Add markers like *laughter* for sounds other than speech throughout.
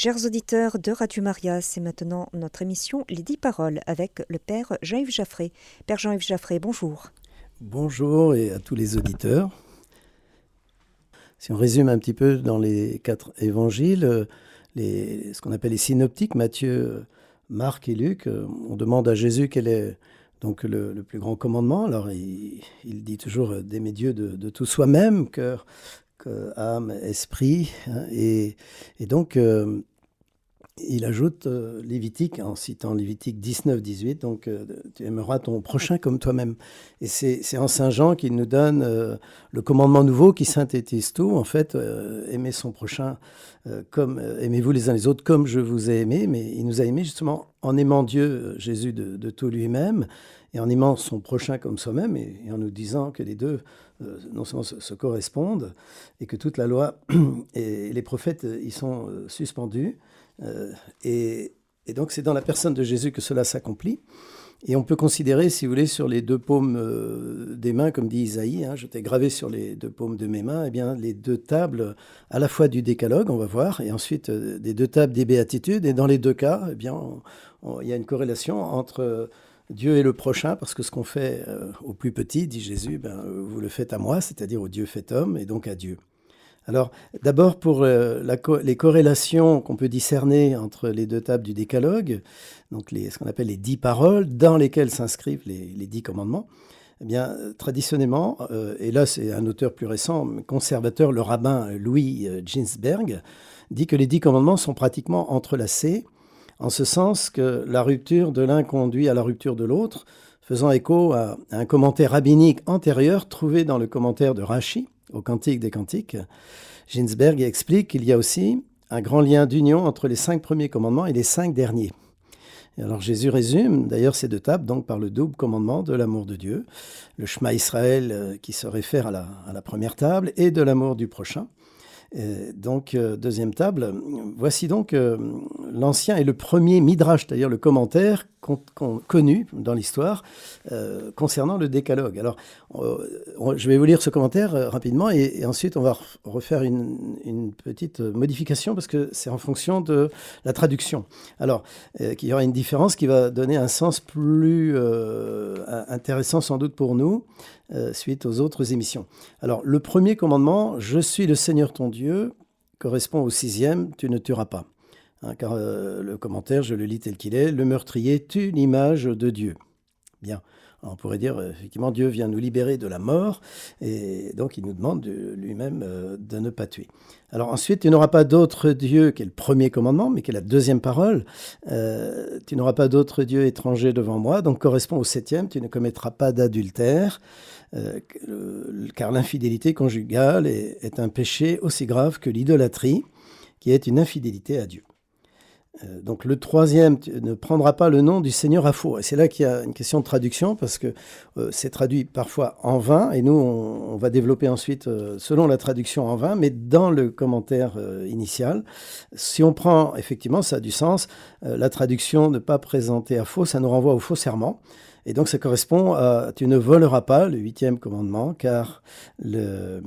Chers auditeurs de Radio Maria, c'est maintenant notre émission Les Dix Paroles avec le Père Jean-Yves Jaffré. Père Jean-Yves Jaffré, bonjour. Bonjour et à tous les auditeurs. Si on résume un petit peu dans les quatre évangiles, les, ce qu'on appelle les synoptiques, Matthieu, Marc et Luc, on demande à Jésus quel est donc le, plus grand commandement. Alors il, dit toujours d'aimer Dieu de, tout soi-même, cœur, âme, esprit. Hein, et, donc, euh, il ajoute euh, Lévitique, en citant Lévitique 19-18, donc euh, tu aimeras ton prochain comme toi-même. Et c'est en Saint Jean qu'il nous donne le commandement nouveau qui synthétise tout. En fait, aimer son prochain comme aimez-vous les uns les autres comme je vous ai aimé. Mais il nous a aimés justement en aimant Dieu, Jésus, de, tout lui-même, et en aimant son prochain comme soi-même, et, en nous disant que les deux euh, non seulement se, correspondent, et que toute la loi *clears throat* et les prophètes euh, y sont euh, suspendus. Et, donc c'est dans la personne de Jésus que cela s'accomplit. Et on peut considérer, si vous voulez, sur les deux paumes des mains, comme dit Isaïe, hein, je t'ai gravé sur les deux paumes de mes mains, eh bien, les deux tables à la fois du décalogue, on va voir, et ensuite des deux tables des béatitudes. Et dans les deux cas, eh bien, il y a une corrélation entre Dieu est le prochain parce que ce qu'on fait euh, au plus petit, dit Jésus, ben, euh, vous le faites à moi, c'est-à-dire au Dieu fait homme et donc à Dieu. Alors d'abord pour euh, les corrélations qu'on peut discerner entre les deux tables du décalogue, donc ce qu'on appelle les dix paroles dans lesquelles s'inscrivent les, dix commandements, eh bien, traditionnellement, et là c'est un auteur plus récent, conservateur, le rabbin Louis Ginsberg, dit que les dix commandements sont pratiquement entrelacés en ce sens que la rupture de l'un conduit à la rupture de l'autre, faisant écho à un commentaire rabbinique antérieur trouvé dans le commentaire de Rashi au Cantique des Cantiques. Ginsberg explique qu'il y a aussi un grand lien d'union entre les cinq premiers commandements et les cinq derniers. Alors Jésus résume d'ailleurs ces deux tables donc par le double commandement de l'amour de Dieu, le Shema Israël euh, qui se réfère à la, à la première table et de l'amour du prochain donc, euh, deuxième table. Voici donc euh, l'ancien et le premier Midrash, c'est-à-dire le commentaire connu dans l'histoire euh, concernant le décalogue. Alors, je vais vous lire ce commentaire rapidement et, ensuite on va refaire une, petite modification parce que c'est en fonction de la traduction. Alors, qu'il y aura une différence qui va donner un sens plus intéressant sans doute pour nous. Euh, suite aux autres émissions. Alors, le premier commandement, Je suis le Seigneur ton Dieu, correspond au sixième, Tu ne tueras pas. Hein, car euh, le commentaire, je le lis tel qu'il est, le meurtrier tue l'image de Dieu. Bien. on pourrait dire, euh, effectivement, Dieu vient nous libérer de la mort, et donc il nous demande lui-même de ne pas tuer. Alors ensuite, tu n'auras pas d'autre Dieu, qui est le premier commandement, mais qui est la deuxième parole. tu n'auras pas d'autre Dieu étranger devant moi, donc correspond au septième, tu ne commettras pas d'adultère. Euh, car l'infidélité conjugale est, un péché aussi grave que l'idolâtrie, qui est une infidélité à Dieu. Euh, donc le troisième ne prendra pas le nom du Seigneur à faux. Et c'est là qu'il y a une question de traduction, parce que euh, c'est traduit parfois en vain, et nous, on, va développer ensuite selon la traduction en vain, mais dans le commentaire initial, si on prend, effectivement, ça a du sens, la traduction ne pas présenter à faux, ça nous renvoie au faux serment. Et donc ça correspond à tu ne voleras pas, le huitième commandement, car le,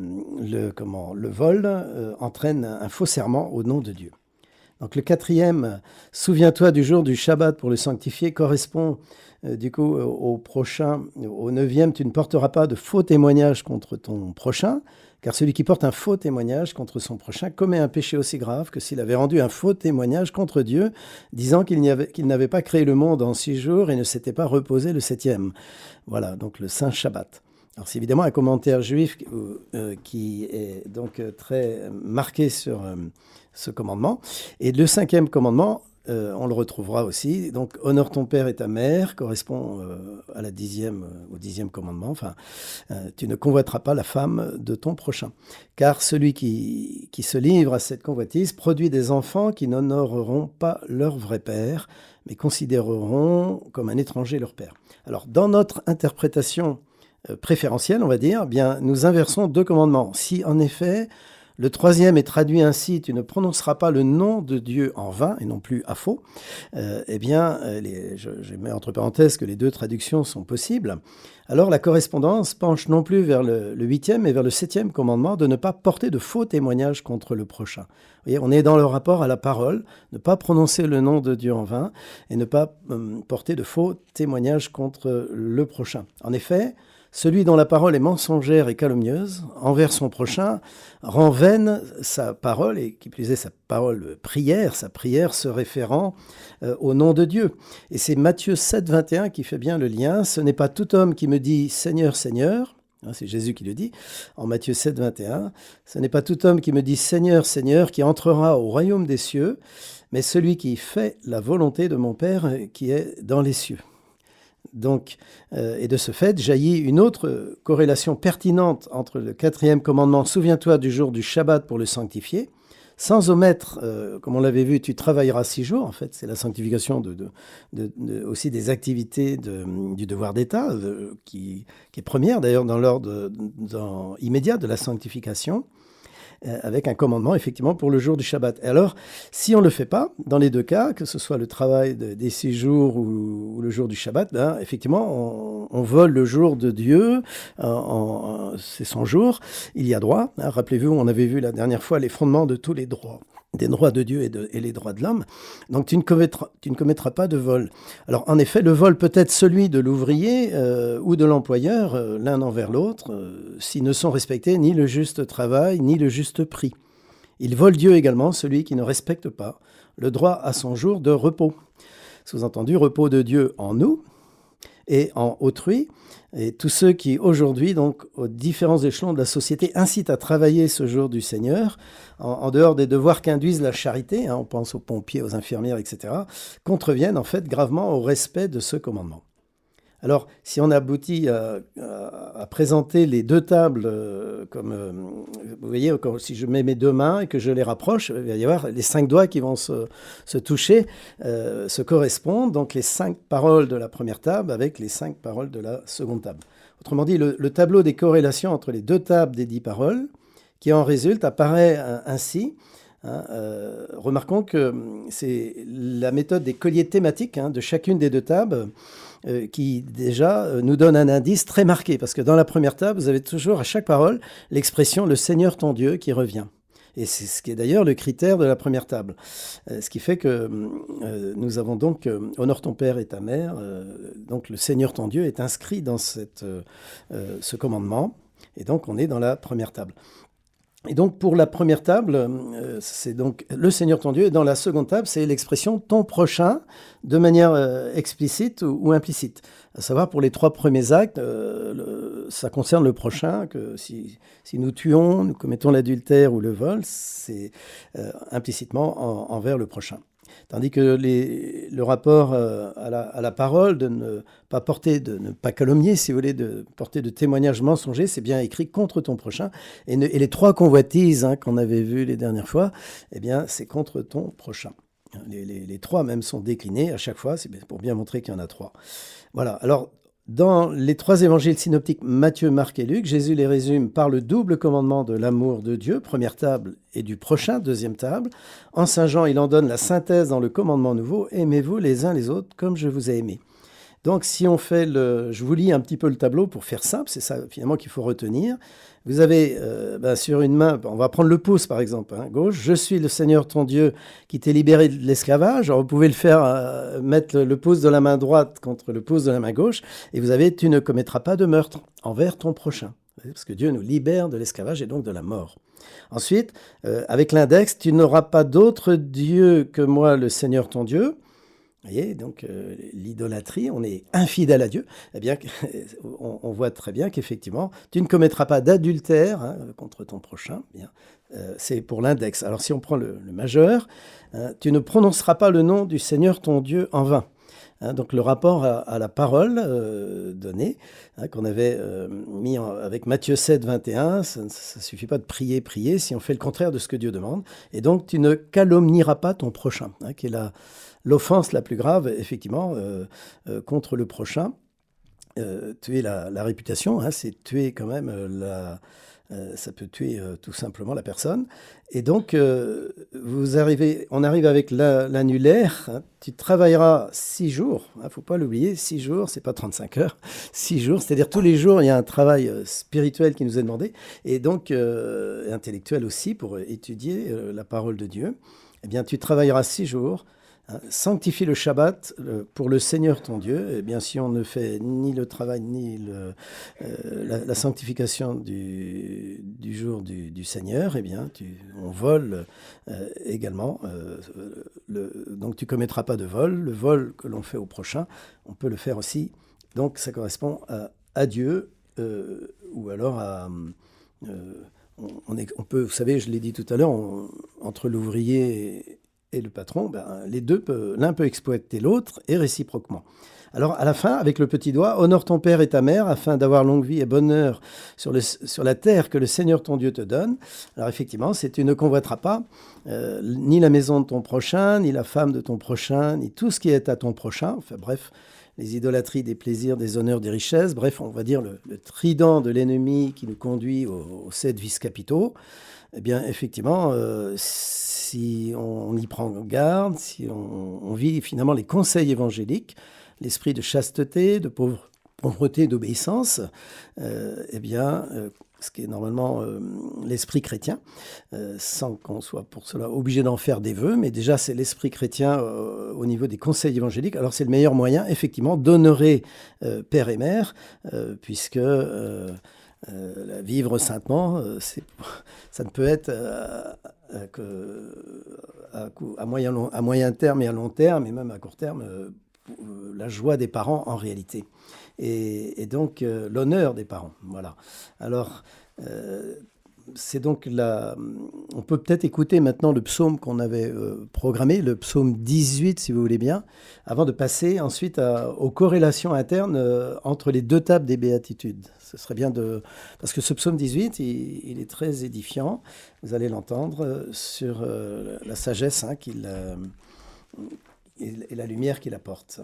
comment, le vol euh, entraîne un faux serment au nom de Dieu. Donc le quatrième, souviens-toi du jour du Shabbat pour le sanctifier, correspond euh, du coup au prochain. Au neuvième, tu ne porteras pas de faux témoignages contre ton prochain, car celui qui porte un faux témoignage contre son prochain commet un péché aussi grave que s'il avait rendu un faux témoignage contre Dieu, disant qu'il n'avait pas créé le monde en six jours et ne s'était pas reposé le septième. Voilà, donc le Saint Shabbat. Alors c'est évidemment un commentaire juif euh, qui est donc euh, très marqué sur euh, ce commandement. Et le cinquième commandement, euh, on le retrouvera aussi. Donc, honore ton père et ta mère correspond euh, à la dixième, euh, au dixième commandement. Enfin, tu ne convoiteras pas la femme de ton prochain. Car celui qui, qui se livre à cette convoitise produit des enfants qui n'honoreront pas leur vrai père, mais considéreront comme un étranger leur père. Alors, dans notre interprétation préférentielle, on va dire, eh bien, nous inversons deux commandements. Si, en effet, Le troisième est traduit ainsi Tu ne prononceras pas le nom de Dieu en vain et non plus à faux. Euh, eh bien, les, je, mets entre parenthèses que les deux traductions sont possibles. Alors la correspondance penche non plus vers le, huitième, mais vers le septième commandement de ne pas porter de faux témoignages contre le prochain. Vous voyez, on est dans le rapport à la parole, ne pas prononcer le nom de Dieu en vain et ne pas euh, porter de faux témoignages contre le prochain. En effet, celui dont la parole est mensongère et calomnieuse envers son prochain rend vaine sa parole, et qui plus est sa parole prière, sa prière se référant euh, au nom de Dieu. Et c'est Matthieu 7, 21 qui fait bien le lien. Ce n'est pas tout homme qui me dit Seigneur, Seigneur. Hein, c'est Jésus qui le dit en Matthieu 7, 21. Ce n'est pas tout homme qui me dit Seigneur, Seigneur qui entrera au royaume des cieux, mais celui qui fait la volonté de mon Père qui est dans les cieux. Donc, euh, et de ce fait, jaillit une autre corrélation pertinente entre le quatrième commandement, souviens-toi du jour du Shabbat pour le sanctifier, sans omettre, euh, comme on l'avait vu, tu travailleras six jours, en fait, c'est la sanctification de, aussi des activités du devoir d'État, euh, qui, qui, est première d'ailleurs dans l'ordre immédiat de la sanctification. Euh, avec un commandement effectivement pour le jour du Shabbat. Et alors, si on ne le fait pas, dans les deux cas, que ce soit le travail des six jours ou, le jour du Shabbat, ben, effectivement, on, vole le jour de Dieu, c'est son jour, il y a droit. Hein. Rappelez-vous, on avait vu la dernière fois les fondements de tous les droits des droits de Dieu et, les droits de l'homme. Donc tu ne, commettras, tu ne, commettras, pas de vol. Alors en effet, le vol peut être celui de l'ouvrier euh, ou de l'employeur, euh, l'un envers l'autre, euh, s'ils ne sont respectés ni le juste travail, ni le juste prix. Il vole Dieu également, celui qui ne respecte pas le droit à son jour de repos. Sous-entendu, repos de Dieu en nous et en autrui, et tous ceux qui aujourd'hui, donc aux différents échelons de la société, incitent à travailler ce jour du Seigneur, en, dehors des devoirs qu'induisent la charité, hein, on pense aux pompiers, aux infirmières, etc., contreviennent en fait gravement au respect de ce commandement. Alors, si on aboutit à, présenter les deux tables euh, comme, euh, vous voyez, si je mets mes deux mains et que je les rapproche, il va y avoir les cinq doigts qui vont se, toucher, euh, se correspondent, donc les cinq paroles de la première table avec les cinq paroles de la seconde table. Autrement dit, le, tableau des corrélations entre les deux tables des dix paroles, qui en résulte, apparaît ainsi. Hein, remarquons que c'est la méthode des colliers thématiques hein, de chacune des deux tables euh, qui déjà euh, nous donne un indice très marqué, parce que dans la première table, vous avez toujours à chaque parole l'expression le Seigneur ton Dieu qui revient. Et c'est ce qui est d'ailleurs le critère de la première table. Euh, ce qui fait que nous avons donc Honore ton Père et ta Mère. donc le Seigneur ton Dieu est inscrit dans cette, ce commandement. Et donc on est dans la première table. Et donc pour la première table, euh, c'est donc le Seigneur ton Dieu, et dans la seconde table, c'est l'expression ton prochain de manière euh, explicite ou, implicite. À savoir pour les trois premiers actes, euh, ça concerne le prochain, que si, si nous tuons, nous commettons l'adultère ou le vol, c'est implicitement envers le prochain. Tandis que le rapport euh, à la, parole, de ne pas porter, de ne pas calomnier, si vous voulez, de porter de témoignages mensongers, c'est bien écrit contre ton prochain. Et, les trois convoitises hein, qu'on avait vues les dernières fois, eh bien, c'est contre ton prochain. Les, trois même sont déclinés à chaque fois, c'est pour bien montrer qu'il y en a trois. Voilà. Alors, dans les trois évangiles synoptiques Matthieu, Marc et Luc, Jésus les résume par le double commandement de l'amour de Dieu, première table, et du prochain, deuxième table. En Saint Jean, il en donne la synthèse dans le commandement nouveau, Aimez-vous les uns les autres comme je vous ai aimé. Donc si on fait le... Je vous lis un petit peu le tableau pour faire simple, c'est ça finalement qu'il faut retenir. Vous avez euh, ben, sur une main, on va prendre le pouce par exemple, hein, gauche, je suis le Seigneur ton Dieu qui t'est libéré de l'esclavage. Vous pouvez le faire, euh, mettre le pouce de la main droite contre le pouce de la main gauche, et vous avez, tu ne commettras pas de meurtre envers ton prochain. Parce que Dieu nous libère de l'esclavage et donc de la mort. Ensuite, euh, avec l'index, tu n'auras pas d'autre Dieu que moi, le Seigneur ton Dieu. Vous voyez, donc euh, l'idolâtrie, on est infidèle à Dieu. Eh bien, *laughs* on, voit très bien qu'effectivement, tu ne commettras pas d'adultère hein, contre ton prochain. Bien, euh, c'est pour l'index. Alors, si on prend le, majeur, hein, tu ne prononceras pas le nom du Seigneur ton Dieu en vain. Hein, donc le rapport à, la parole euh, donnée, qu'on avait mis avec Matthieu 7, 21, ça ne suffit pas de prier, prier, si on fait le contraire de ce que Dieu demande. Et donc tu ne calomnieras pas ton prochain, qui est la, l'offense la plus grave, effectivement, euh, euh, contre le prochain. Euh, tuer la, réputation, hein, c'est tuer quand même la, ça peut tuer tout simplement la personne. Et donc, vous arrivez, on arrive avec l'annulaire. Hein. tu travailleras six jours. Il hein, ne faut pas l'oublier, six jours, c'est pas 35 heures. *laughs* Six jours, c'est-à-dire tous les jours, il y a un travail spirituel qui nous est demandé et donc intellectuel aussi pour étudier la parole de Dieu. Eh bien, tu travailleras six jours sanctifie le Shabbat pour le Seigneur ton Dieu. Eh bien, si on ne fait ni le travail ni euh, la, sanctification du, jour du, Seigneur, eh bien, on vole euh, également. Euh, le, donc, tu commettras pas de vol. Le vol que l'on fait au prochain, on peut le faire aussi. Donc, ça correspond à, Dieu ou alors. On, on, peut, vous savez, je l'ai dit tout à l'heure, entre l'ouvrier et le patron, ben, les deux, l'un peut exploiter l'autre et réciproquement. Alors à la fin, avec le petit doigt, honore ton père et ta mère afin d'avoir longue vie et bonheur sur, le, sur la terre que le Seigneur ton Dieu te donne. Alors effectivement, c'est tu ne convoiteras pas euh, ni la maison de ton prochain, ni la femme de ton prochain, ni tout ce qui est à ton prochain. Enfin bref, les idolâtries des plaisirs, des honneurs, des richesses. Bref, on va dire le, trident de l'ennemi qui nous conduit aux, sept vices capitaux. Eh bien, effectivement, euh, si on y prend garde, si on, vit finalement les conseils évangéliques, l'esprit de chasteté, de pauvreté, d'obéissance, euh, eh bien, euh, ce qui est normalement l'esprit chrétien, sans qu'on soit pour cela obligé d'en faire des vœux, mais déjà c'est l'esprit chrétien au niveau des conseils évangéliques. Alors c'est le meilleur moyen, effectivement, d'honorer père et mère, puisque vivre saintement, *laughs* ça ne peut être euh, que, à, moyen, à moyen terme et à long terme, et même à court terme, euh, euh, la joie des parents en réalité. Et, donc l'honneur des parents. Voilà. Alors, c'est donc la. On peut peut-être écouter maintenant le psaume qu'on avait programmé, le psaume 18, si vous voulez bien, avant de passer ensuite aux corrélations internes entre les deux tables des béatitudes ce serait bien de... Parce que ce psaume 18, il, est très édifiant, vous allez l'entendre, euh, sur euh, la sagesse hein, euh, et la lumière qu'il apporte.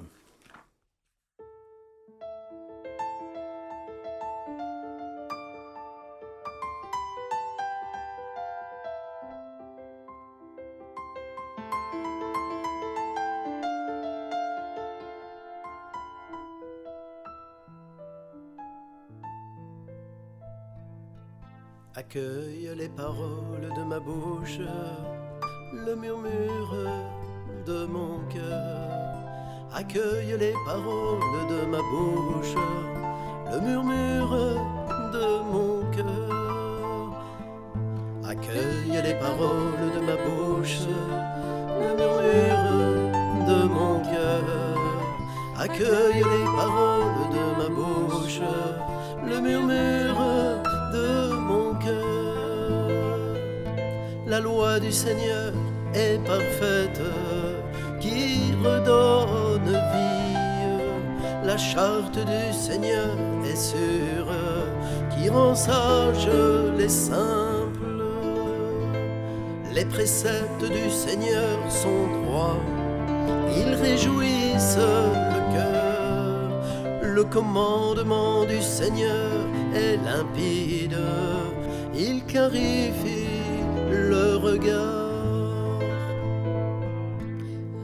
Accueille les paroles de ma bouche, le murmure de mon cœur. Accueille les paroles de ma bouche, le murmure de mon cœur. Accueille les paroles de ma bouche, le murmure de mon cœur. Accueille les paroles de ma bouche, le murmure de La loi du Seigneur est parfaite, qui redonne vie. La charte du Seigneur est sûre, qui rend sage les simples. Les préceptes du Seigneur sont droits, ils réjouissent le cœur. Le commandement du Seigneur est limpide, il clarifie regard.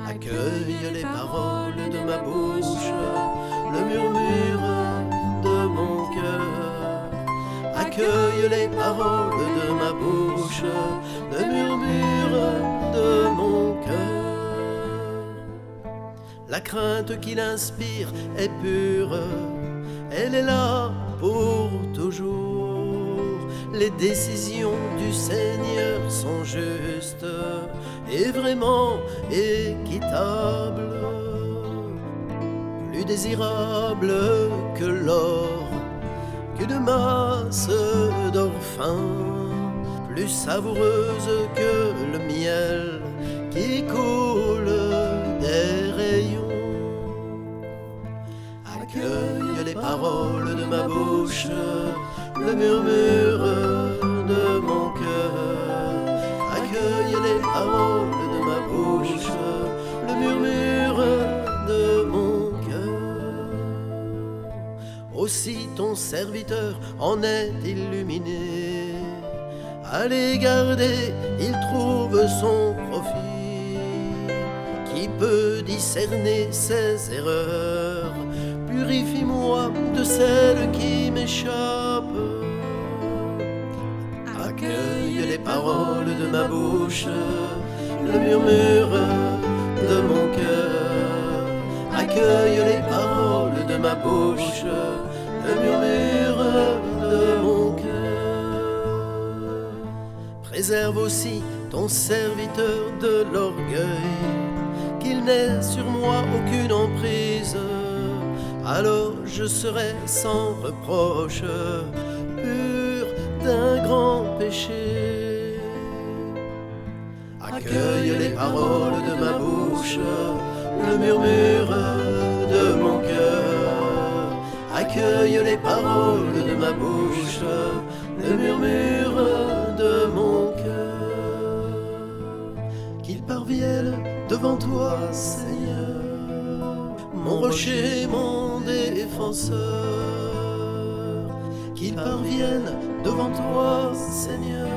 Accueille les paroles de ma bouche, le murmure de mon cœur. Accueille les paroles de ma bouche, le murmure de mon cœur. La crainte qu'il inspire est pure, elle est là Les décisions du Seigneur sont justes et vraiment équitables. Plus désirables que l'or, qu'une masse d'or fin, plus savoureuse que le miel qui coule des rayons. Accueille les paroles ma bouche, le murmure de mon cœur. Accueille les paroles de ma bouche, le murmure de mon cœur. Aussi ton serviteur en est illuminé. Les garder, il trouve son profit. Qui peut discerner ses erreurs? Purifie-moi de celles qui m'échappent. De ma bouche, le murmure de mon cœur. Accueille les paroles de ma bouche, le murmure de mon cœur. Préserve aussi ton serviteur de l'orgueil, qu'il n'ait sur moi aucune emprise. Alors je serai sans reproche, pur d'un grand péché. Accueille les paroles de ma bouche, le murmure de mon cœur. Accueille les paroles de ma bouche, le murmure de mon cœur. Qu'ils parviennent devant toi, Seigneur, mon rocher, mon défenseur. Qu'ils parviennent devant toi, Seigneur,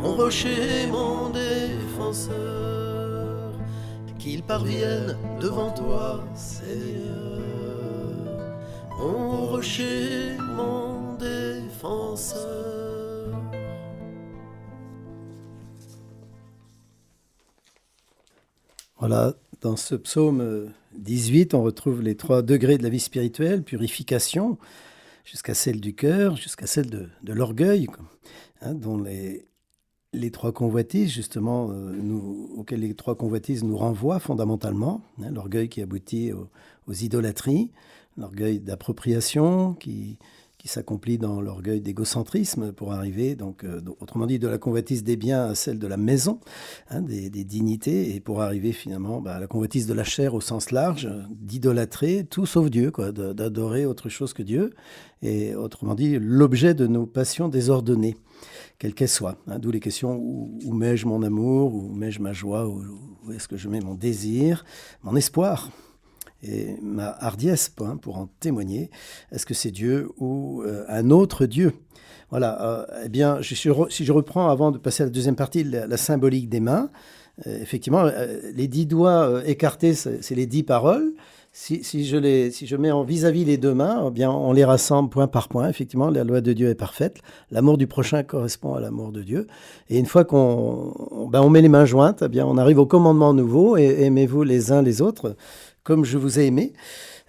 mon rocher, mon défenseur. Qu'ils parviennent devant toi, Seigneur, mon rocher, mon défenseur. Voilà, dans ce psaume 18, on retrouve les trois degrés de la vie spirituelle, purification, jusqu'à celle du cœur, jusqu'à celle de, de l'orgueil, hein, dont les, les trois convoitises, justement, euh, auxquelles les trois convoitises nous renvoient fondamentalement. hein, l'orgueil qui aboutit aux, aux idolâtries, l'orgueil d'appropriation qui, qui s'accomplit dans l'orgueil d'égocentrisme pour arriver, donc, euh, autrement dit, de la convoitise des biens à celle de la maison, hein, des, des, dignités, et pour arriver finalement bah, à la convoitise de la chair au sens large, d'idolâtrer tout sauf Dieu, quoi, d'adorer autre chose que Dieu, et autrement dit, l'objet de nos passions désordonnées, quelles qu'elles soient. Hein, D'où les questions où, où mets-je mon amour, où mets-je ma joie, où, est-ce que je mets mon désir, mon espoir et ma hardiesse hein, pour en témoigner. Est-ce que c'est Dieu ou euh, un autre Dieu? Voilà. Euh, eh bien, si je reprends avant de passer à la deuxième partie, la, la symbolique des mains. Euh, effectivement, les dix doigts écartés, c'est les dix paroles. Si, si, je les, si je mets en vis-à-vis -vis les deux mains, eh bien, on les rassemble point par point. Effectivement, la loi de Dieu est parfaite. L'amour du prochain correspond à l'amour de Dieu. Et une fois qu'on ben, on met les mains jointes, eh bien, on arrive au commandement nouveau et aimez-vous les uns les autres comme je vous ai aimé.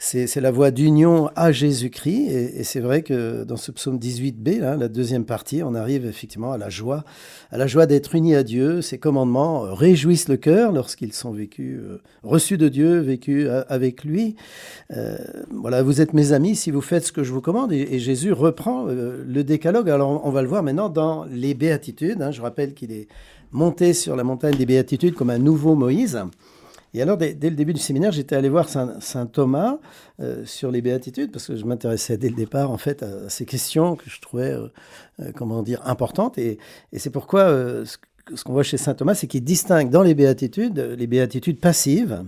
C'est la voie d'union à Jésus-Christ. Et, c'est vrai que dans ce psaume 18b, là, la deuxième partie, on arrive effectivement à la joie, à la joie d'être unis à Dieu. Ces commandements réjouissent le cœur lorsqu'ils sont vécus, euh, reçus de Dieu, vécus avec lui. Euh, voilà, vous êtes mes amis si vous faites ce que je vous commande. Et, Jésus reprend euh, le décalogue. Alors on va le voir maintenant dans les béatitudes. Hein. Je rappelle qu'il est monté sur la montagne des béatitudes comme un nouveau Moïse. Et alors, dès, le début du séminaire, j'étais allé voir Saint, Thomas euh, sur les béatitudes, parce que je m'intéressais dès le départ, en fait, à, ces questions que je trouvais, euh, euh, comment dire, importantes. Et, et c'est pourquoi euh, ce, ce qu'on voit chez Saint Thomas, c'est qu'il distingue dans les béatitudes les béatitudes passives,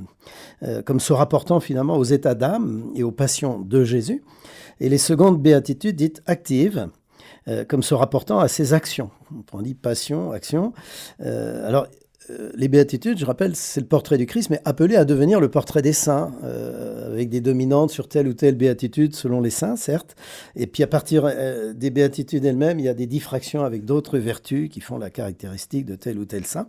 euh, comme se rapportant finalement aux états d'âme et aux passions de Jésus, et les secondes béatitudes dites actives, euh, comme se rapportant à ses actions. On dit passion, action. Euh, alors, les béatitudes, je rappelle, c'est le portrait du Christ, mais appelé à devenir le portrait des saints, euh, avec des dominantes sur telle ou telle béatitude selon les saints, certes. Et puis à partir euh, des béatitudes elles-mêmes, il y a des diffractions avec d'autres vertus qui font la caractéristique de tel ou tel saint.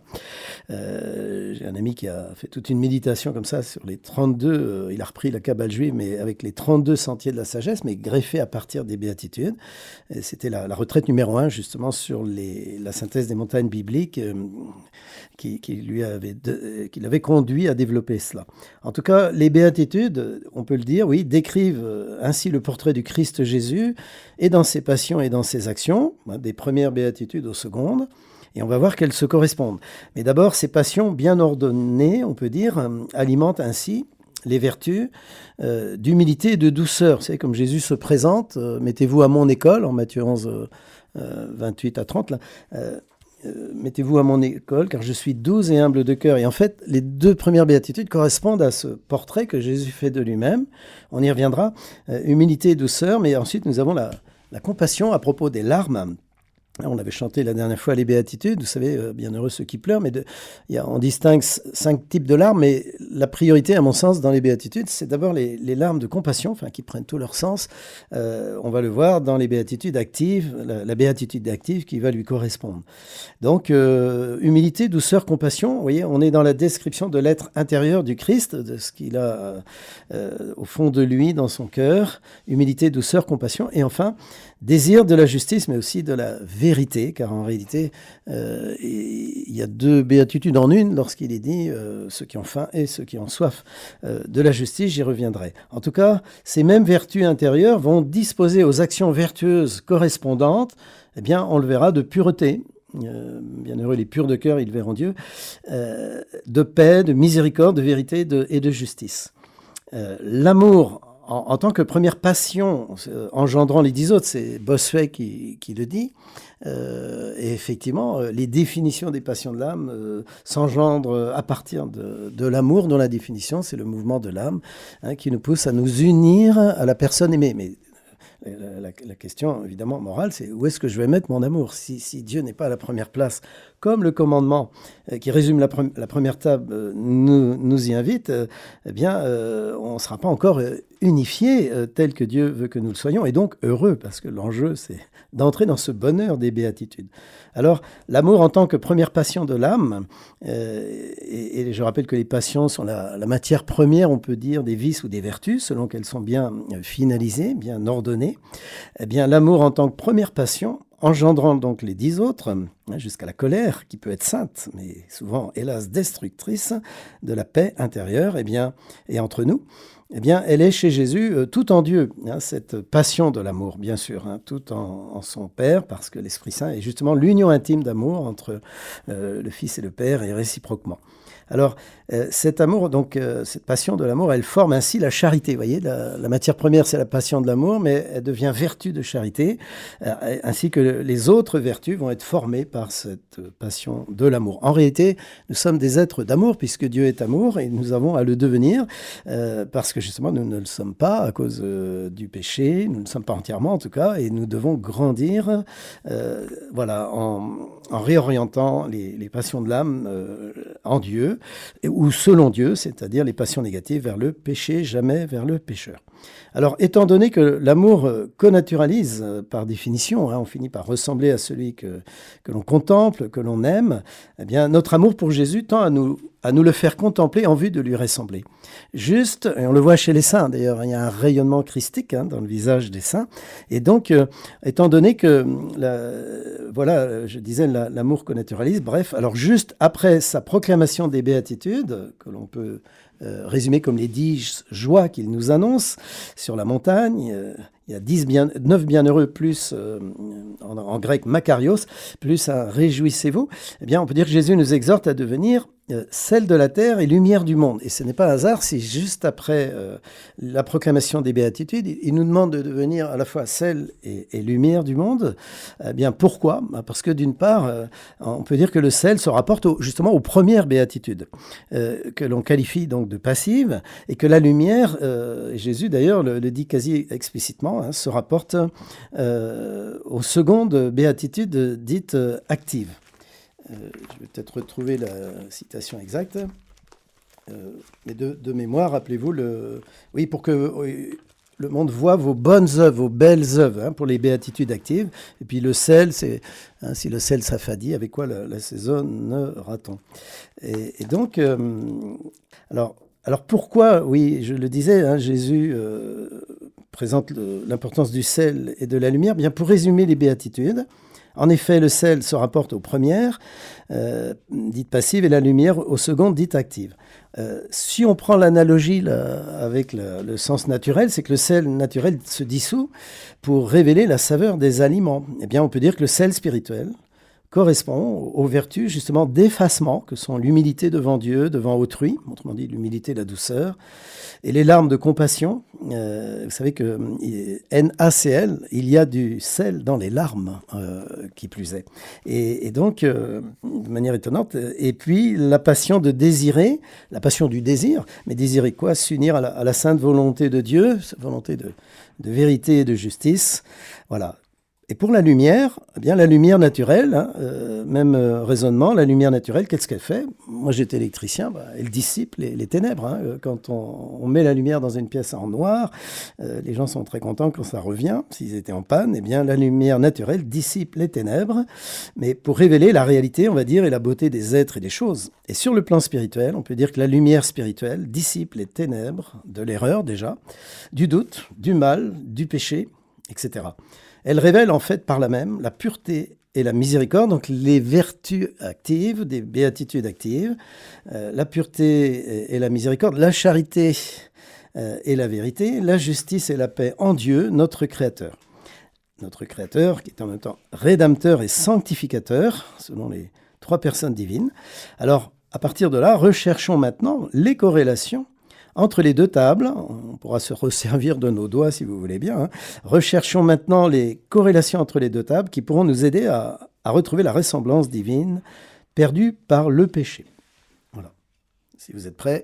Euh, J'ai un ami qui a fait toute une méditation comme ça sur les 32, il a repris la Kabbale juive, mais avec les 32 sentiers de la sagesse, mais greffé à partir des béatitudes. C'était la, la, retraite numéro un, justement, sur les, la synthèse des montagnes bibliques qui, qui, lui avait, de, qui l'avait conduit à développer cela. En tout cas, les béatitudes, on peut le dire, oui, décrivent ainsi le portrait du Christ Jésus, et dans ses passions et dans ses actions, des premières béatitudes aux secondes, et on va voir qu'elles se correspondent. Mais d'abord, ces passions bien ordonnées, on peut dire, alimentent ainsi les vertus euh, d'humilité et de douceur. C'est comme Jésus se présente, euh, mettez-vous à mon école, en Matthieu 11, euh, 28 à 30, là, euh, mettez-vous à mon école, car je suis doux et humble de cœur. Et en fait, les deux premières béatitudes correspondent à ce portrait que Jésus fait de lui-même. On y reviendra. Euh, humilité et douceur, mais ensuite nous avons la, la, compassion à propos des larmes. On avait chanté la dernière fois les béatitudes, vous savez, euh, bienheureux ceux qui pleurent, mais on distingue cinq types de larmes, mais la priorité, à mon sens, dans les béatitudes, c'est d'abord les, larmes de compassion, enfin, qui prennent tout leur sens. Euh, on va le voir dans les béatitudes actives, la, béatitude active qui va lui correspondre. Donc, euh, humilité, douceur, compassion, vous voyez, on est dans la description de l'être intérieur du Christ, de ce qu'il a au fond de lui, dans son cœur. Humilité, douceur, compassion, et enfin, désir de la justice, mais aussi de la vérité, car en réalité, euh, il y a deux béatitudes en une lorsqu'il est dit euh, ceux qui ont faim et ceux qui ont soif euh, de la justice, j'y reviendrai. En tout cas, ces mêmes vertus intérieures vont disposer aux actions vertueuses correspondantes, eh bien, on le verra, de pureté, bienheureux les purs de cœur, ils verront Dieu, de paix, de miséricorde, de vérité et de justice. L'amour en, tant que première passion euh, engendrant les dix autres, c'est Bossuet qui, le dit. Euh, et effectivement, euh, les définitions des passions de l'âme s'engendrent à partir de, l'amour, dont la définition, c'est le mouvement de l'âme, hein, qui nous pousse à nous unir à la personne aimée. La, question, évidemment, morale, c'est où est-ce que je vais mettre mon amour si, Dieu n'est pas à la première place comme le commandement euh, qui résume la, première table euh, nous, y invite, euh, eh bien, on ne sera pas encore unifié tel que Dieu veut que nous le soyons, et donc heureux, parce que l'enjeu, c'est d'entrer dans ce bonheur des béatitudes. Alors, l'amour en tant que première passion de l'âme, et, je rappelle que les passions sont la, matière première, on peut dire, des vices ou des vertus, selon qu'elles sont bien finalisées, bien ordonnées, eh bien, l'amour en tant que première passion engendrant donc les dix autres, jusqu'à la colère, qui peut être sainte, mais souvent, hélas, destructrice de la paix intérieure, eh bien, et entre nous, eh bien, elle est chez Jésus euh, tout en Dieu, hein, cette passion de l'amour, bien sûr, hein, tout en, son Père, parce que l'Esprit Saint est justement l'union intime d'amour entre euh, le Fils et le Père, et réciproquement. Euh, cet amour, donc euh, cette passion de l'amour, elle forme ainsi la charité. Vous voyez, la, matière première, c'est la passion de l'amour, mais elle devient vertu de charité, euh, ainsi que les autres vertus vont être formées par cette passion de l'amour. En réalité, nous sommes des êtres d'amour, puisque Dieu est amour, et nous avons à le devenir, parce que justement, nous ne le sommes pas à cause du péché, nous ne sommes pas entièrement en tout cas, et nous devons grandir, voilà, en, réorientant les passions de l'âme en Dieu ou selon Dieu, c'est-à-dire les passions négatives vers le péché, jamais vers le pécheur. Alors, étant donné que l'amour euh, connaturalise euh, par définition, hein, on finit par ressembler à celui que, que l'on contemple, que l'on aime, eh bien, notre amour pour Jésus tend à nous, à nous le faire contempler en vue de lui ressembler. Juste, et on le voit chez les saints d'ailleurs, il y a un rayonnement christique hein, dans le visage des saints. Et donc, euh, étant donné que, voilà, je disais l'amour connaturalise, bref, alors juste après sa proclamation des béatitudes, que l'on peut résumé comme les dix joies qu'il nous annonce sur la montagne. Euh, il y a dix bien, neuf bienheureux plus, euh, en, grec, makarios, plus un réjouissez-vous. Eh bien, on peut dire que Jésus nous exhorte à devenir celle euh, de la terre et lumière du monde. Et ce n'est pas un hasard si juste après euh, la proclamation des béatitudes, il nous demande de devenir à la fois sel et, lumière du monde. Eh bien, pourquoi? Bah, Parce que d'une part, euh, on peut dire que le sel se rapporte justement aux premières béatitudes, que l'on qualifie donc de passives, et que la lumière, Jésus d'ailleurs le, dit quasi explicitement, hein, se rapporte aux secondes béatitudes dites actives. Euh, je vais peut-être retrouver la citation exacte. Euh, mais de, mémoire, rappelez-vous, le... oui, pour que le monde voit vos bonnes œuvres, vos belles œuvres, hein, pour les béatitudes actives. Et puis le sel, c'est hein, si le sel s'affadit, avec quoi la, saisonnera-t-on? Et, et, donc, euh, alors, alors pourquoi, oui, je le disais, hein, Jésus présente l'importance du sel et de la lumière, bien pour résumer les béatitudes. En effet, le sel se rapporte aux premières, euh, dites passives, et la lumière aux secondes, dites actives. Euh, si on prend l'analogie avec le, sens naturel, c'est que le sel naturel se dissout pour révéler la saveur des aliments. Eh bien, on peut dire que le sel spirituel correspond aux vertus justement d'effacement que sont l'humilité devant Dieu, devant autrui, autrement dit l'humilité, la douceur, et les larmes de compassion. Euh, vous savez que euh, NaCl, il y a du sel dans les larmes, euh, qui plus est. Et, donc, de manière étonnante, et puis la passion de désirer, la passion du désir, mais désirer quoi? S'unir à, la sainte volonté de Dieu, volonté de, de vérité et de justice. Voilà, Et pour la lumière, eh bien la lumière naturelle, hein, euh, même euh, raisonnement, la lumière naturelle, qu'est-ce qu'elle fait? Moi j'étais électricien, bah, elle dissipe les, ténèbres. Hein. Euh, quand on, met la lumière dans une pièce en noir, les gens sont très contents quand ça revient. S'ils étaient en panne, eh bien la lumière naturelle dissipe les ténèbres, mais pour révéler la réalité, on va dire, et la beauté des êtres et des choses. Et sur le plan spirituel, on peut dire que la lumière spirituelle dissipe les ténèbres de l'erreur déjà, du doute, du mal, du péché, etc. Elle révèle en fait par la même la pureté et la miséricorde, donc les vertus actives, des béatitudes actives, euh, la pureté et la miséricorde, la charité euh, et la vérité, la justice et la paix en Dieu, notre Créateur. Notre Créateur qui est en même temps rédempteur et sanctificateur, selon les trois personnes divines. Alors, à partir de là, recherchons maintenant les corrélations entre les deux tables, on pourra se resservir de nos doigts si vous voulez bien, hein. recherchons maintenant les corrélations entre les deux tables qui pourront nous aider à, retrouver la ressemblance divine perdue par le péché. Voilà. Si vous êtes prêts,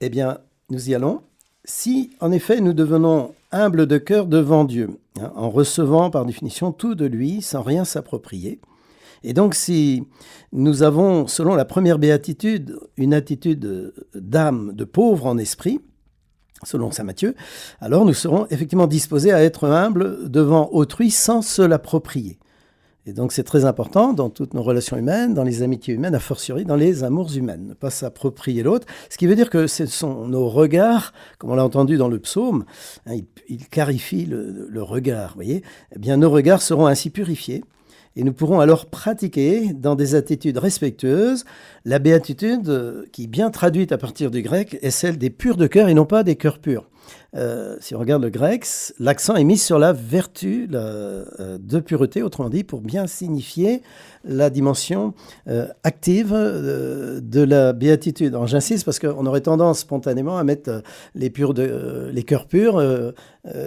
eh bien, nous y allons. Si, en effet, nous devenons humbles de cœur devant Dieu, hein, en recevant par définition tout de lui sans rien s'approprier, et donc, si nous avons, selon la première béatitude, une attitude d'âme, de pauvre en esprit, selon saint Matthieu, alors nous serons effectivement disposés à être humbles devant autrui sans se l'approprier. Et donc c'est très important dans toutes nos relations humaines, dans les amitiés humaines, a fortiori dans les amours humaines, ne pas s'approprier l'autre. Ce qui veut dire que ce sont nos regards, comme on l'a entendu dans le psaume, hein, il, clarifie le, le regard, vous voyez, eh bien nos regards seront ainsi purifiés et nous pourrons alors pratiquer dans des attitudes respectueuses la béatitude qui, bien traduite à partir du grec, est celle des purs de cœur et non pas des cœurs purs. Euh, si on regarde le grec, l'accent est mis sur la vertu euh, de pureté, autrement dit, pour bien signifier la dimension euh, active de la béatitude. J'insiste parce qu'on aurait tendance spontanément à mettre les, cœurs purs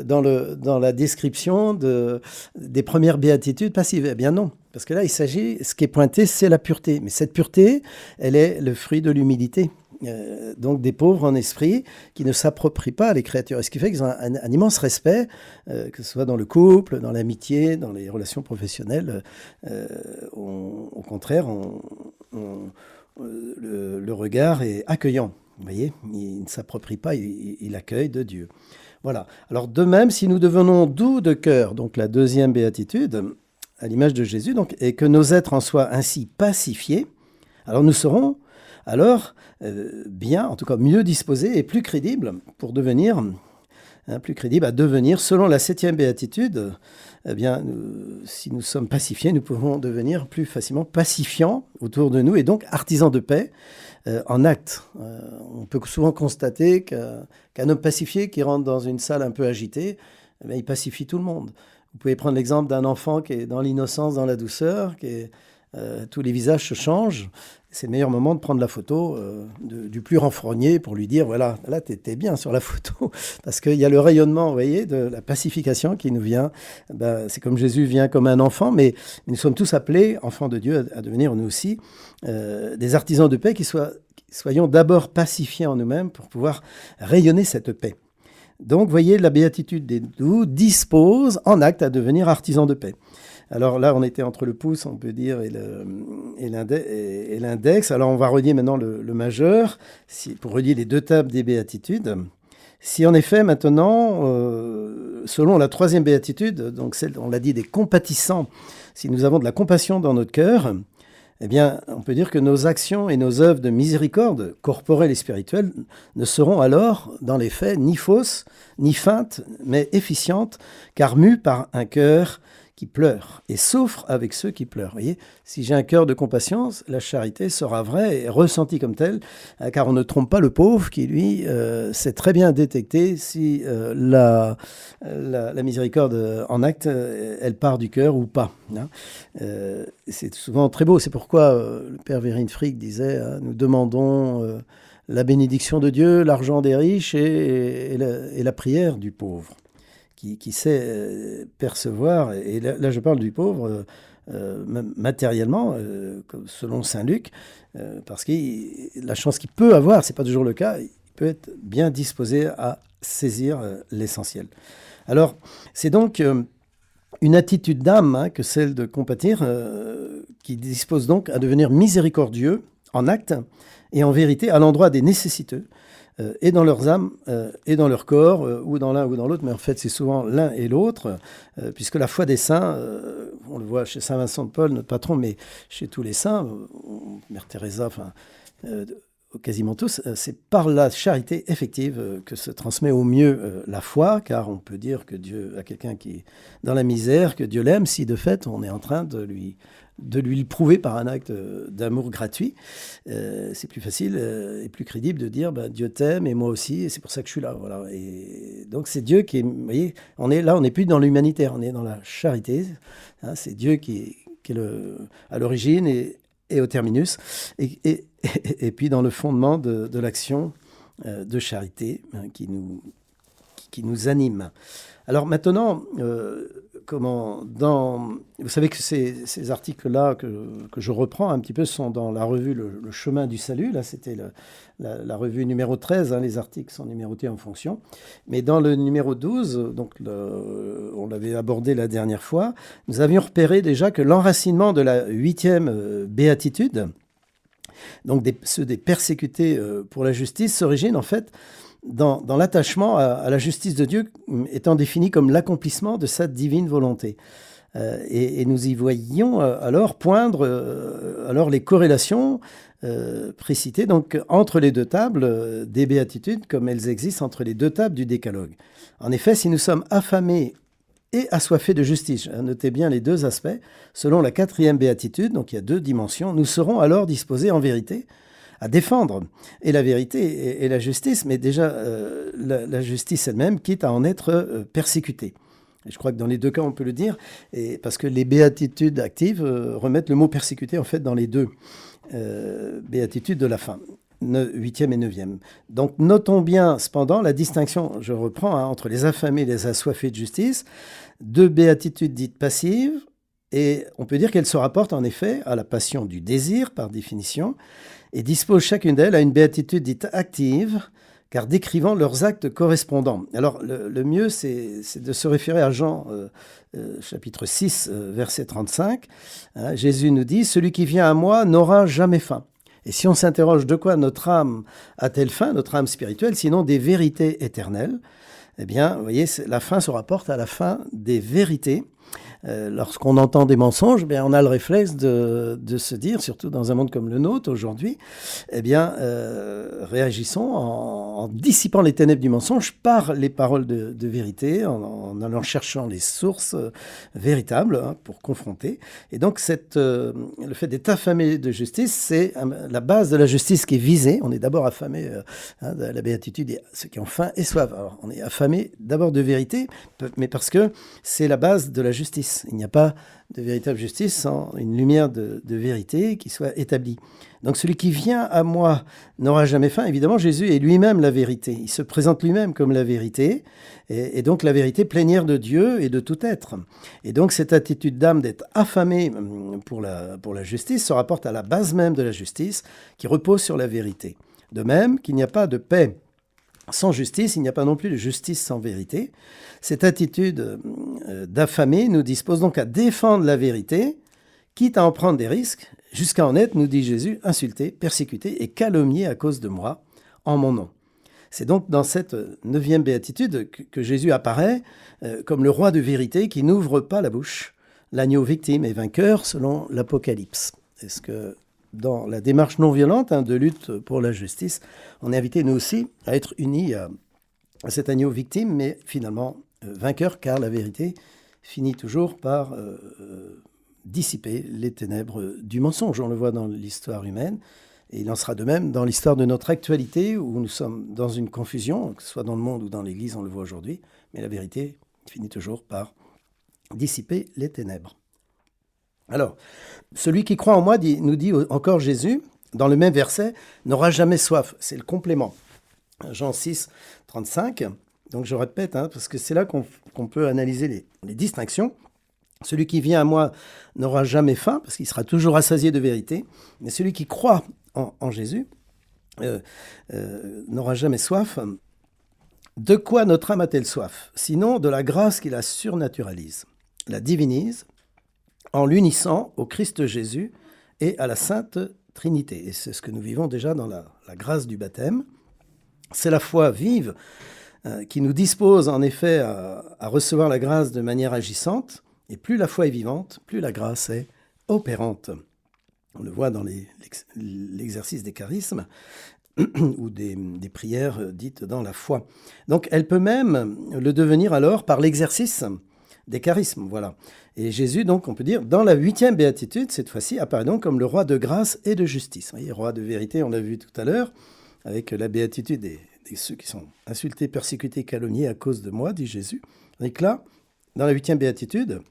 dans, la description de, des premières béatitudes passives. Eh bien non, parce que là, il s'agit, ce qui est pointé, c'est la pureté. Mais cette pureté, elle est le fruit de l'humilité. Euh, donc des pauvres en esprit qui ne s'approprient pas les créatures. Et ce qui fait qu'ils ont un, immense respect, euh, que ce soit dans le couple, dans l'amitié, dans les relations professionnelles. Euh, au contraire, le, regard est accueillant. Vous voyez, il ne s'approprie pas, il, accueille de Dieu. Voilà. Alors de même, si nous devenons doux de cœur, donc la deuxième béatitude, à l'image de Jésus, donc, et que nos êtres en soient ainsi pacifiés, alors nous serons alors euh, bien, en tout cas mieux disposé et plus crédible pour devenir hein, plus crédible à devenir, selon la septième béatitude, eh bien, si nous sommes pacifiés, nous pouvons devenir plus facilement pacifiants autour de nous et donc artisans de paix euh, en acte. Euh, on peut souvent constater qu'un homme pacifié qui rentre dans une salle un peu agitée, eh il pacifie tout le monde. Vous pouvez prendre l'exemple d'un enfant qui est dans l'innocence, dans la douceur, qui est, tous les visages se changent c'est le meilleur moment de prendre la photo euh, du plus renfrogné pour lui dire voilà, là, tu étais bien sur la photo. *laughs* Parce qu'il y a le rayonnement, vous voyez, de la pacification qui nous vient. Ben, c'est comme Jésus vient comme un enfant, mais nous sommes tous appelés, enfants de Dieu, à, devenir nous aussi euh, des artisans de paix qui, soient, soyons d'abord pacifiés en nous-mêmes pour pouvoir rayonner cette paix. Donc, voyez, la béatitude des doux dispose en acte à devenir artisans de paix. Alors là, on était entre le pouce, on peut dire, et l'index. Alors on va relier maintenant le, majeur pour relier les deux tables des béatitudes. Si en effet, maintenant, euh, selon la troisième béatitude, donc celle, on l'a dit, des compatissants, si nous avons de la compassion dans notre cœur, eh bien, on peut dire que nos actions et nos œuvres de miséricorde, corporelles et spirituelles, ne seront alors, dans les faits, ni fausses, ni feintes, mais efficientes, car mues par un cœur qui pleure et souffre avec ceux qui pleurent. si j'ai un cœur de compassion, la charité sera vraie et ressentie comme telle, hein, car on ne trompe pas le pauvre qui, lui, euh, sait très bien détecter si euh, la, miséricorde en acte, euh, elle part du cœur ou pas. Hein. c'est souvent très beau. C'est pourquoi le père Vérine Frick disait hein, Nous demandons la bénédiction de Dieu, l'argent des riches et la prière du pauvre qui, sait euh, percevoir, et là, je parle du pauvre euh, euh, matériellement, selon Saint Luc, parce que la chance qu'il peut avoir, c'est pas toujours le cas, il peut être bien disposé à saisir l'essentiel. Alors, c'est donc une attitude d'âme hein, que celle de compatir, qui dispose donc à devenir miséricordieux en acte et en vérité à l'endroit des nécessiteux, euh, et dans leurs âmes, euh, et dans leur corps, euh, ou dans l'un ou dans l'autre, mais en fait c'est souvent l'un et l'autre, puisque la foi des saints, on le voit chez Saint Vincent de Paul, notre patron, mais chez tous les saints, Mère Teresa, enfin quasiment tous, c'est par la charité effective que se transmet au mieux la foi, car on peut dire que Dieu a quelqu'un qui est dans la misère, que Dieu l'aime, si de fait on est en train de lui de lui le prouver par un acte d'amour gratuit. Euh, c'est plus facile euh, et plus crédible de dire bah, Dieu t'aime et moi aussi, et c'est pour ça que je suis là. Voilà. Et donc c'est Dieu qui est. Vous voyez, on est là, on n'est plus dans l'humanitaire, on est dans la charité. Hein, c'est Dieu qui est, le, à l'origine et, au terminus, *laughs* et, puis dans le fondement de, l'action euh, de charité hein, qui, nous, qui nous anime. Alors maintenant, comment, dans, vous savez que ces, articles-là que, je reprends un petit peu sont dans la revue Le, chemin du salut. Là, c'était la, revue numéro 13. Hein, les articles sont numérotés en fonction. Mais dans le numéro 12, donc on l'avait abordé la dernière fois, nous avions repéré déjà que l'enracinement de la huitième euh, béatitude, donc ceux des persécutés euh, pour la justice, s'origine en fait dans, l'attachement à, la justice de Dieu étant défini comme l'accomplissement de sa divine volonté. Euh, et, nous y voyions euh, alors poindre euh, alors les corrélations précitées donc, entre les deux tables des béatitudes comme elles existent entre les deux tables du décalogue. En effet, si nous sommes affamés et assoiffés de justice, notez bien les deux aspects, selon la quatrième béatitude, donc il y a deux dimensions, nous serons alors disposés en vérité à défendre et la vérité et, la justice, mais déjà euh, la, justice elle-même, quitte à en être euh, persécutée. Je crois que dans les deux cas, on peut le dire, et parce que les béatitudes actives euh, remettent le mot persécuté en fait dans les deux béatitudes de la fin. 8e et 9e. Donc notons bien cependant la distinction, je reprends, hein, entre les affamés et les assoiffés de justice, deux béatitudes dites passives, et on peut dire qu'elles se rapportent en effet à la passion du désir par définition, et disposent chacune d'elles à une béatitude dite active, car décrivant leurs actes correspondants. Alors le, mieux, c'est de se référer à Jean euh, euh, chapitre 6, euh, verset 35. Hein, Jésus nous dit, Celui qui vient à moi n'aura jamais faim. Et si on s'interroge de quoi notre âme a-t-elle faim, notre âme spirituelle, sinon des vérités éternelles, eh bien, vous voyez, la fin se rapporte à la fin des vérités euh, lorsqu'on entend des mensonges, bien, on a le réflexe de, se dire, surtout dans un monde comme le nôtre aujourd'hui, eh bien, euh, réagissons en, dissipant les ténèbres du mensonge par les paroles de, vérité, en, en, allant cherchant les sources euh, véritables hein, pour confronter. Et donc, le fait d'être affamé de justice, c'est la base de la justice qui est visée. On est d'abord affamé, hein, de la béatitude, ceux qui ont faim et soif. On est affamé d'abord de vérité, mais parce que c'est la base de la. Il n'y a pas de véritable justice sans une lumière de, vérité qui soit établie. Donc celui qui vient à moi n'aura jamais faim. Évidemment, Jésus est lui-même la vérité. Il se présente lui-même comme la vérité, et, donc la vérité plénière de Dieu et de tout être. Et donc cette attitude d'âme d'être affamé hum, pour la, pour la justice se rapporte à la base même de la justice, qui repose sur la vérité. De même qu'il n'y a pas de paix sans justice, il n'y a pas non plus de justice sans vérité. Cette attitude euh, d'affamé nous dispose donc à défendre la vérité, quitte à en prendre des risques, jusqu'à en être, nous dit Jésus, insulté, persécuté et calomnié à cause de moi, en mon nom. C'est donc dans cette neuvième béatitude que, Jésus apparaît euh, comme le roi de vérité qui n'ouvre pas la bouche, l'agneau victime et vainqueur selon l'Apocalypse. Est-ce que dans la démarche non violente hein, de lutte pour la justice, on est invité nous aussi à être unis à, cet agneau victime, mais finalement euh, vainqueur, car la vérité finit toujours par euh, euh, dissiper les ténèbres du mensonge. On le voit dans l'histoire humaine. Et il en sera de même dans l'histoire de notre actualité, où nous sommes dans une confusion, que ce soit dans le monde ou dans l'Église, on le voit aujourd'hui, mais la vérité finit toujours par dissiper les ténèbres. Alors, celui qui croit en moi, nous dit encore Jésus, dans le même verset, n'aura jamais soif. C'est le complément. Jean 6, 35. Donc je répète, hein, parce que c'est là qu'on peut analyser les, distinctions. Celui qui vient à moi n'aura jamais faim, parce qu'il sera toujours rassasié de vérité. Mais celui qui croit en, Jésus euh, euh, n'aura jamais soif. De quoi notre âme a-t-elle soif? Sinon de la grâce qui la surnaturalise, la divinise, en l'unissant au Christ Jésus et à la Sainte Trinité. Et c'est ce que nous vivons déjà dans la, grâce du baptême. C'est la foi vive euh, qui nous dispose en effet à, recevoir la grâce de manière agissante. Et plus la foi est vivante, plus la grâce est opérante. On le voit dans l'exercice des charismes *clears throat* ou des, des, prières dites dans la foi. Donc elle peut même le devenir alors par l'exercice des charismes. Voilà. Et Jésus, donc, on peut dire, dans la huitième béatitude, cette fois-ci, apparaît donc comme le roi de grâce et de justice. Vous voyez, roi de vérité, on l'a vu tout à l'heure, avec la béatitude des, ceux qui sont insultés, persécutés, calomniés à cause de moi, dit Jésus. Et là, dans la huitième béatitude,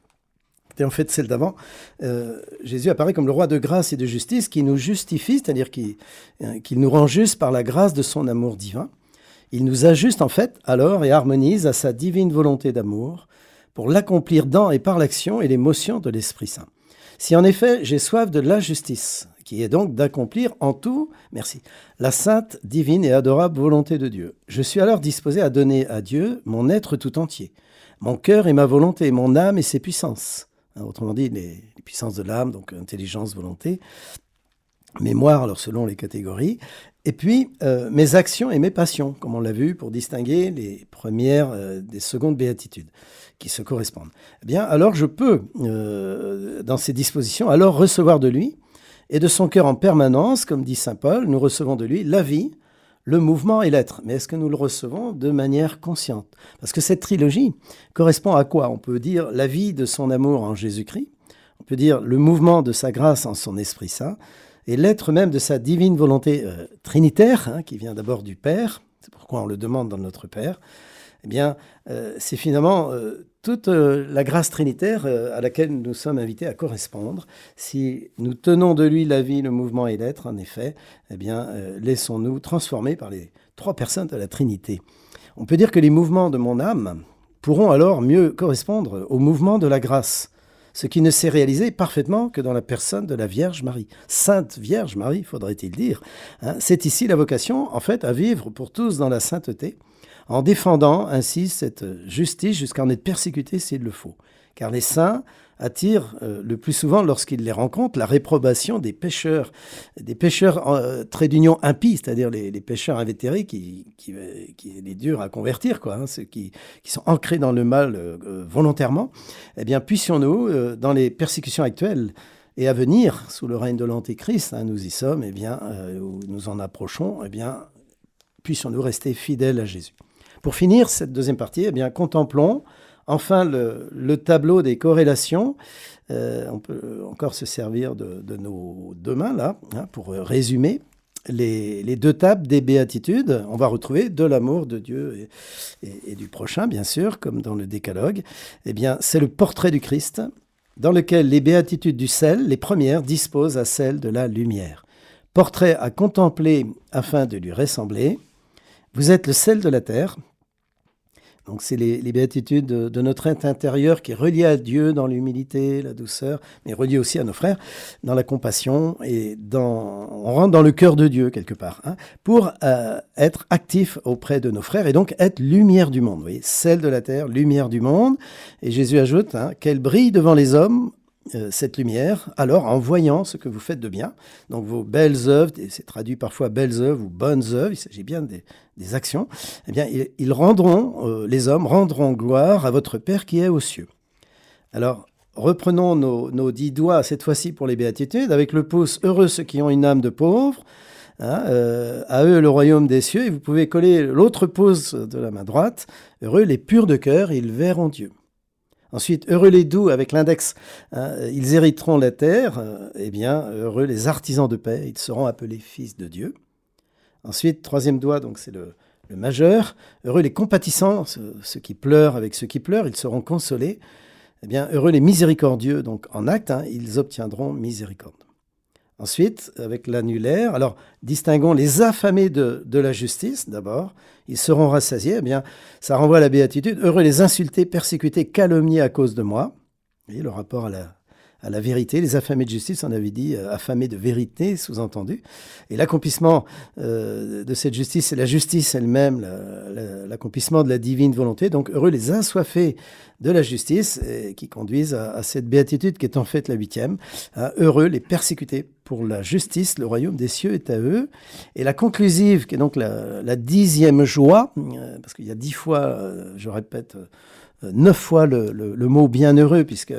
et en fait celle d'avant, euh, Jésus apparaît comme le roi de grâce et de justice qui nous justifie, c'est-à-dire qui, euh, qui nous rend juste par la grâce de son amour divin. Il nous ajuste en fait alors et harmonise à sa divine volonté d'amour pour l'accomplir dans et par l'action et l'émotion de l'Esprit Saint. Si en effet j'ai soif de la justice, qui est donc d'accomplir en tout, merci, la sainte, divine et adorable volonté de Dieu, je suis alors disposé à donner à Dieu mon être tout entier, mon cœur et ma volonté, mon âme et ses puissances. Hein, autrement dit, les, puissances de l'âme, donc intelligence, volonté, mémoire, alors selon les catégories, et puis euh, mes actions et mes passions, comme on l'a vu, pour distinguer les premières euh, des secondes béatitudes qui se correspondent. Eh bien, alors je peux, euh, dans ces dispositions, alors recevoir de lui, et de son cœur en permanence, comme dit Saint Paul, nous recevons de lui la vie, le mouvement et l'être. Mais est-ce que nous le recevons de manière consciente? Parce que cette trilogie correspond à quoi? On peut dire la vie de son amour en Jésus-Christ, on peut dire le mouvement de sa grâce en son Esprit Saint, et l'être même de sa divine volonté euh, trinitaire, hein, qui vient d'abord du Père, c'est pourquoi on le demande dans notre Père, eh bien, euh, c'est finalement euh, toute la grâce trinitaire à laquelle nous sommes invités à correspondre. Si nous tenons de lui la vie, le mouvement et l'être, en effet, eh bien, laissons-nous transformer par les trois personnes de la Trinité. On peut dire que les mouvements de mon âme pourront alors mieux correspondre au mouvement de la grâce, ce qui ne s'est réalisé parfaitement que dans la personne de la Vierge Marie. Sainte Vierge Marie, faudrait-il dire. Hein. C'est ici la vocation, en fait, à vivre pour tous dans la sainteté, en défendant ainsi cette justice jusqu'à en être persécuté s'il le faut. Car les saints attirent euh, le plus souvent, lorsqu'ils les rencontrent, la réprobation des pécheurs, des pécheurs euh, très d'union impies, c'est-à-dire les, les, pécheurs invétérés qui, qui, qui est dur à convertir, quoi, hein, ceux qui, qui, sont ancrés dans le mal euh, volontairement. Eh bien, puissions-nous, dans les persécutions actuelles, et à venir, sous le règne de l'Antéchrist, hein, nous y sommes, eh bien, nous en approchons, eh bien, puissions-nous rester fidèles à Jésus. Pour finir cette deuxième partie, eh bien, contemplons enfin le, tableau des corrélations. Euh, on peut encore se servir de, nos deux mains là hein, pour résumer. Les, deux tables des béatitudes, on va retrouver de l'amour de Dieu et, du prochain, bien sûr, comme dans le décalogue. Eh bien, c'est le portrait du Christ, dans lequel les béatitudes du sel, les premières, disposent à celles de la lumière. Portrait à contempler afin de lui ressembler. Vous êtes le sel de la terre, donc c'est les, béatitudes de, notre être intérieur qui est relié à Dieu dans l'humilité, la douceur, mais relié aussi à nos frères dans la compassion et dans, on rentre dans le cœur de Dieu quelque part hein, pour euh, être actif auprès de nos frères et donc être lumière du monde. Vous voyez, celle de la terre, lumière du monde. Et Jésus ajoute hein, qu'elle brille devant les hommes cette lumière, alors en voyant ce que vous faites de bien, donc vos belles œuvres, c'est traduit parfois belles œuvres ou bonnes œuvres, il s'agit bien des, actions, eh bien, ils, rendront, euh, les hommes rendront gloire à votre Père qui est aux cieux. Alors, reprenons nos, dix doigts, cette fois-ci pour les béatitudes, avec le pouce heureux ceux qui ont une âme de pauvre, hein, euh, à eux le royaume des cieux, et vous pouvez coller l'autre pouce de la main droite, heureux les purs de cœur, ils verront Dieu. Ensuite, heureux les doux avec l'index, hein, ils hériteront la terre. Euh, eh bien, heureux les artisans de paix, ils seront appelés fils de Dieu. Ensuite, troisième doigt, donc c'est le, majeur. Heureux les compatissants, ceux, qui pleurent avec ceux qui pleurent, ils seront consolés. Eh bien, heureux les miséricordieux, donc en acte, hein, ils obtiendront miséricorde. Ensuite, avec l'annulaire, alors distinguons les affamés de, la justice d'abord, ils seront rassasiés, eh bien, ça renvoie à la béatitude. Heureux les insultés, persécutés, calomniés à cause de moi. Vous voyez le rapport à à la vérité. Les affamés de justice, on avait dit euh, affamés de vérité, sous-entendu. Et l'accomplissement euh, de cette justice, c'est la justice elle-même, l'accomplissement de la divine volonté. Donc heureux les assoiffés de la justice qui conduisent à, cette béatitude qui est en fait la huitième. Heureux les persécutés pour la justice, le royaume des cieux est à eux. Et la conclusive, qui est donc la, dixième joie, euh, parce qu'il y a dix fois, euh, je répète, euh, neuf fois le, mot bienheureux, puisque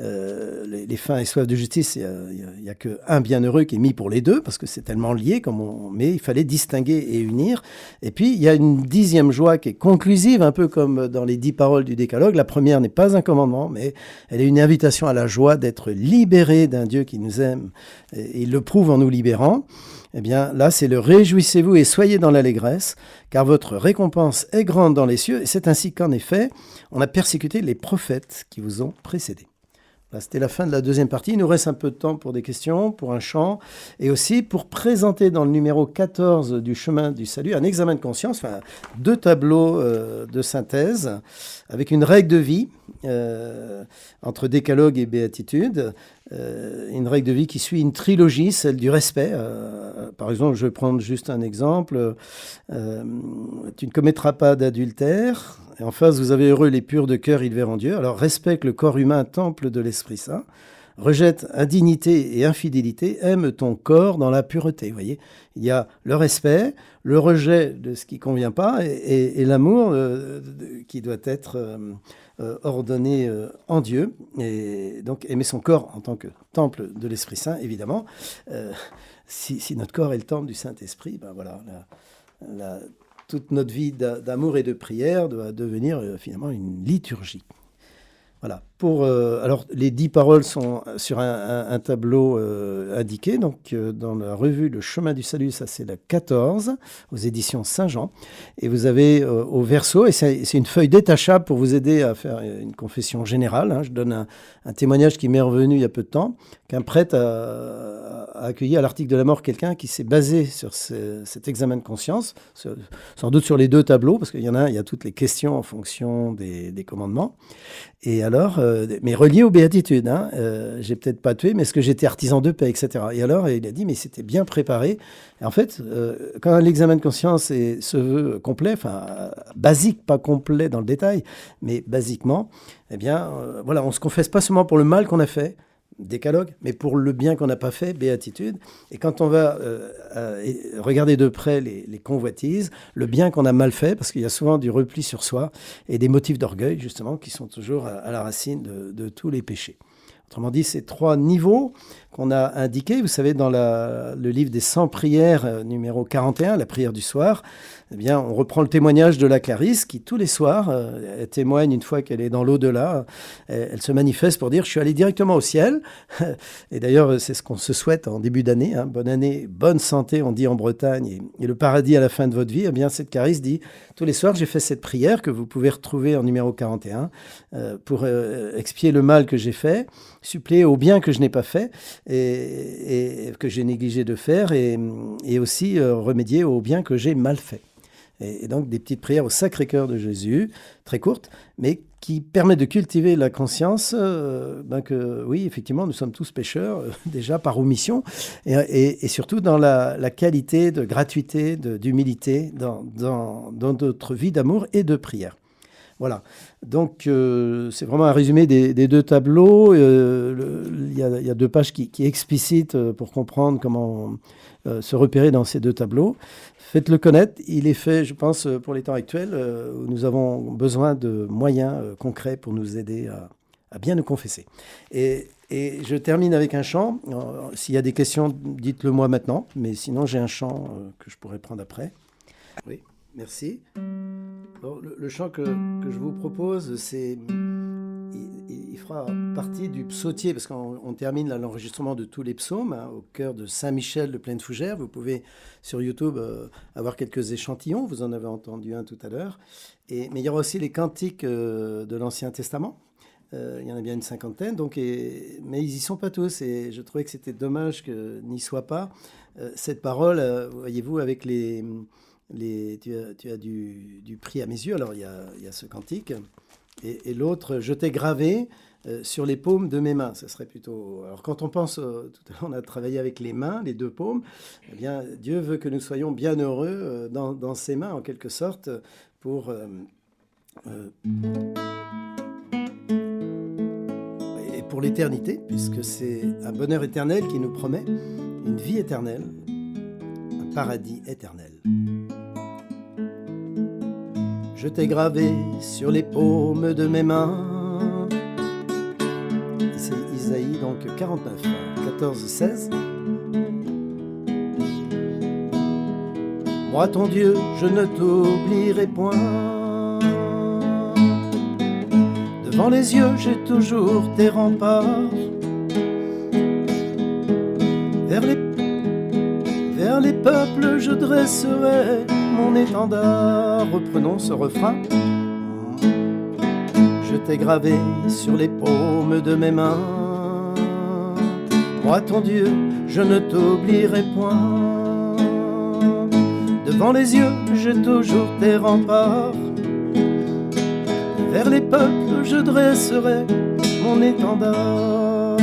euh, les, fins et soif de justice, il n'y a, qu'un bienheureux qui est mis pour les deux, parce que c'est tellement lié, comme on, mais il fallait distinguer et unir. Et puis, il y a une dixième joie qui est conclusive, un peu comme dans les dix paroles du décalogue. La première n'est pas un commandement, mais elle est une invitation à la joie d'être libéré d'un Dieu qui nous aime, et il le prouve en nous libérant. Eh bien, là, c'est le réjouissez-vous et soyez dans l'allégresse, car votre récompense est grande dans les cieux, et c'est ainsi qu'en effet, on a persécuté les prophètes qui vous ont précédés. C'était la fin de la deuxième partie. Il nous reste un peu de temps pour des questions, pour un chant, et aussi pour présenter dans le numéro 14 du chemin du salut un examen de conscience, deux tableaux euh, de synthèse, avec une règle de vie euh, entre décalogue et béatitude, une règle de vie qui suit une trilogie, celle du respect. par exemple, je vais prendre juste un exemple. tu ne commettras pas d'adultère, et en face, vous avez heureux les purs de cœur, ils verront Dieu. Alors respecte le corps humain, temple de l'Esprit Saint. Rejette indignité et infidélité, aime ton corps dans la pureté. Vous voyez, il y a le respect, le rejet de ce qui convient pas et, l'amour euh, qui doit être euh, euh, ordonné en Dieu. Et donc aimer son corps en tant que temple de l'Esprit Saint, évidemment. Si, notre corps est le temple du Saint-Esprit, ben voilà, toute notre vie d'amour et de prière doit devenir euh, finalement une liturgie. Voilà. Euh, alors, les dix paroles sont sur un, tableau euh, indiqué. Donc, dans la revue Le chemin du salut, ça c'est la 14, aux éditions Saint-Jean. Et vous avez au verso, et c'est une feuille détachable pour vous aider à faire une confession générale. Hein. Je donne un, témoignage qui m'est revenu il y a peu de temps, qu'un prêtre a, accueilli à l'article de la mort quelqu'un qui s'est basé sur cet examen de conscience, sans doute sur les deux tableaux, parce qu'il y en a, il y a toutes les questions en fonction des, commandements. Et alors, euh, mais relié aux béatitudes, hein, euh, j'ai peut-être pas tué, mais est-ce que j'étais artisan de paix, etc. Et alors, il a dit, mais c'était bien préparé. En fait, euh, quand l'examen de conscience est, se veut complet, enfin, basique, pas complet dans le détail, mais basiquement, eh bien, voilà, on se confesse pas seulement pour le mal qu'on a fait, décalogue, mais pour le bien qu'on n'a pas fait, béatitude. Et quand on va euh, euh, regarder de près les, convoitises, le bien qu'on a mal fait, parce qu'il y a souvent du repli sur soi et des motifs d'orgueil, justement, qui sont toujours à, la racine de, tous les péchés. Autrement dit, ces trois niveaux qu'on a indiqués, vous savez, dans le livre des 100 prières, euh, numéro 41, la prière du soir, eh bien, on reprend le témoignage de la Clarisse qui, tous les soirs, euh, témoigne une fois qu'elle est dans l'au-delà. Euh, elle, se manifeste pour dire Je suis allé directement au ciel. *laughs* Et d'ailleurs, c'est ce qu'on se souhaite en début d'année. Hein. Bonne année, bonne santé, on dit en Bretagne, et, le paradis à la fin de votre vie. Eh bien, cette Clarisse dit Tous les soirs, j'ai fait cette prière que vous pouvez retrouver en numéro 41 euh, pour expier le mal que j'ai fait, suppléer au bien que je n'ai pas fait et, que j'ai négligé de faire, et, aussi remédier au bien que j'ai mal fait et, donc des petites prières au Sacré-Cœur de Jésus, très courtes, mais qui permettent de cultiver la conscience euh, ben que oui, effectivement, nous sommes tous pécheurs, euh, *laughs* déjà par omission, et, surtout dans la, qualité de gratuité, d'humilité dans, notre vie d'amour et de prière. Voilà. Donc, euh, c'est vraiment un résumé des, deux tableaux. Il y, a deux pages qui, qui explicitent pour comprendre comment se repérer dans ces deux tableaux. Faites-le connaître. Il est fait, je pense, pour les temps actuels, euh, où nous avons besoin de moyens euh, concrets pour nous aider à, bien nous confesser. Et, je termine avec un chant. Euh, s'il y a des questions, dites-le moi maintenant. Mais sinon, j'ai un chant que je pourrais prendre après. Oui, merci. le, chant que, je vous propose, c'est il, fera partie du psautier, parce qu'on termine l'enregistrement de tous les psaumes hein, au cœur de Saint-Michel de Plaine Fougère. Vous pouvez sur YouTube euh, avoir quelques échantillons, vous en avez entendu un tout à l'heure. Mais il y aura aussi les cantiques euh, de l'Ancien Testament. Euh, il y en a bien une cinquantaine, donc, mais ils n'y sont pas tous. Et je trouvais que c'était dommage que n'y soit pas. cette parole, voyez-vous, avec les, tu as, du, prix à mes yeux. Alors il y a, ce cantique. Et, l'autre, je t'ai gravé sur les paumes de mes mains. Ce serait plutôt. Alors, quand on pense, tout à l'heure, on a travaillé avec les mains, les deux paumes. Eh bien, Dieu veut que nous soyons bien heureux dans, dans ses mains, en quelque sorte, et pour l'éternité, puisque c'est un bonheur éternel qui nous promet une vie éternelle, un paradis éternel. Je t'ai gravé sur les paumes de mes mains. C'est Isaïe donc 49, 14, 16. Moi ton Dieu, je ne t'oublierai point. Devant les yeux, j'ai toujours tes remparts. Vers les, vers les peuples, je dresserai mon étendard. Reprenons ce refrain. Je t'ai gravé sur les paumes de mes mains. Moi, ton Dieu, je ne t'oublierai point. Devant les yeux, j'ai toujours tes remparts. Vers les peuples, je dresserai mon étendard.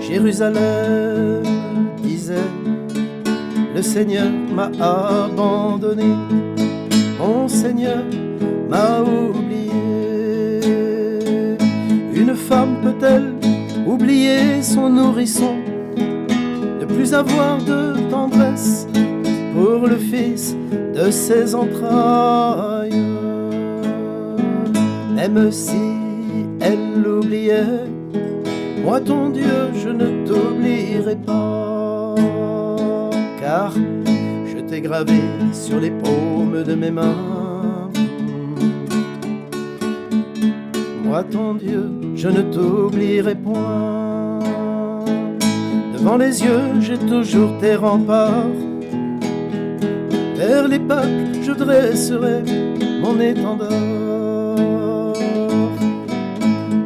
Jérusalem disait, le Seigneur m'a abandonné, mon Seigneur m'a oublié. Une femme peut-elle oublier son nourrisson, ne plus avoir de tendresse pour le fils de ses entrailles. Même si elle l'oubliait, moi ton Dieu, je ne t'oublierai pas, gravé sur les paumes de mes mains. Moi ton Dieu, je ne t'oublierai point. Devant les yeux, j'ai toujours tes remparts. Vers les peuples, je dresserai mon étendard.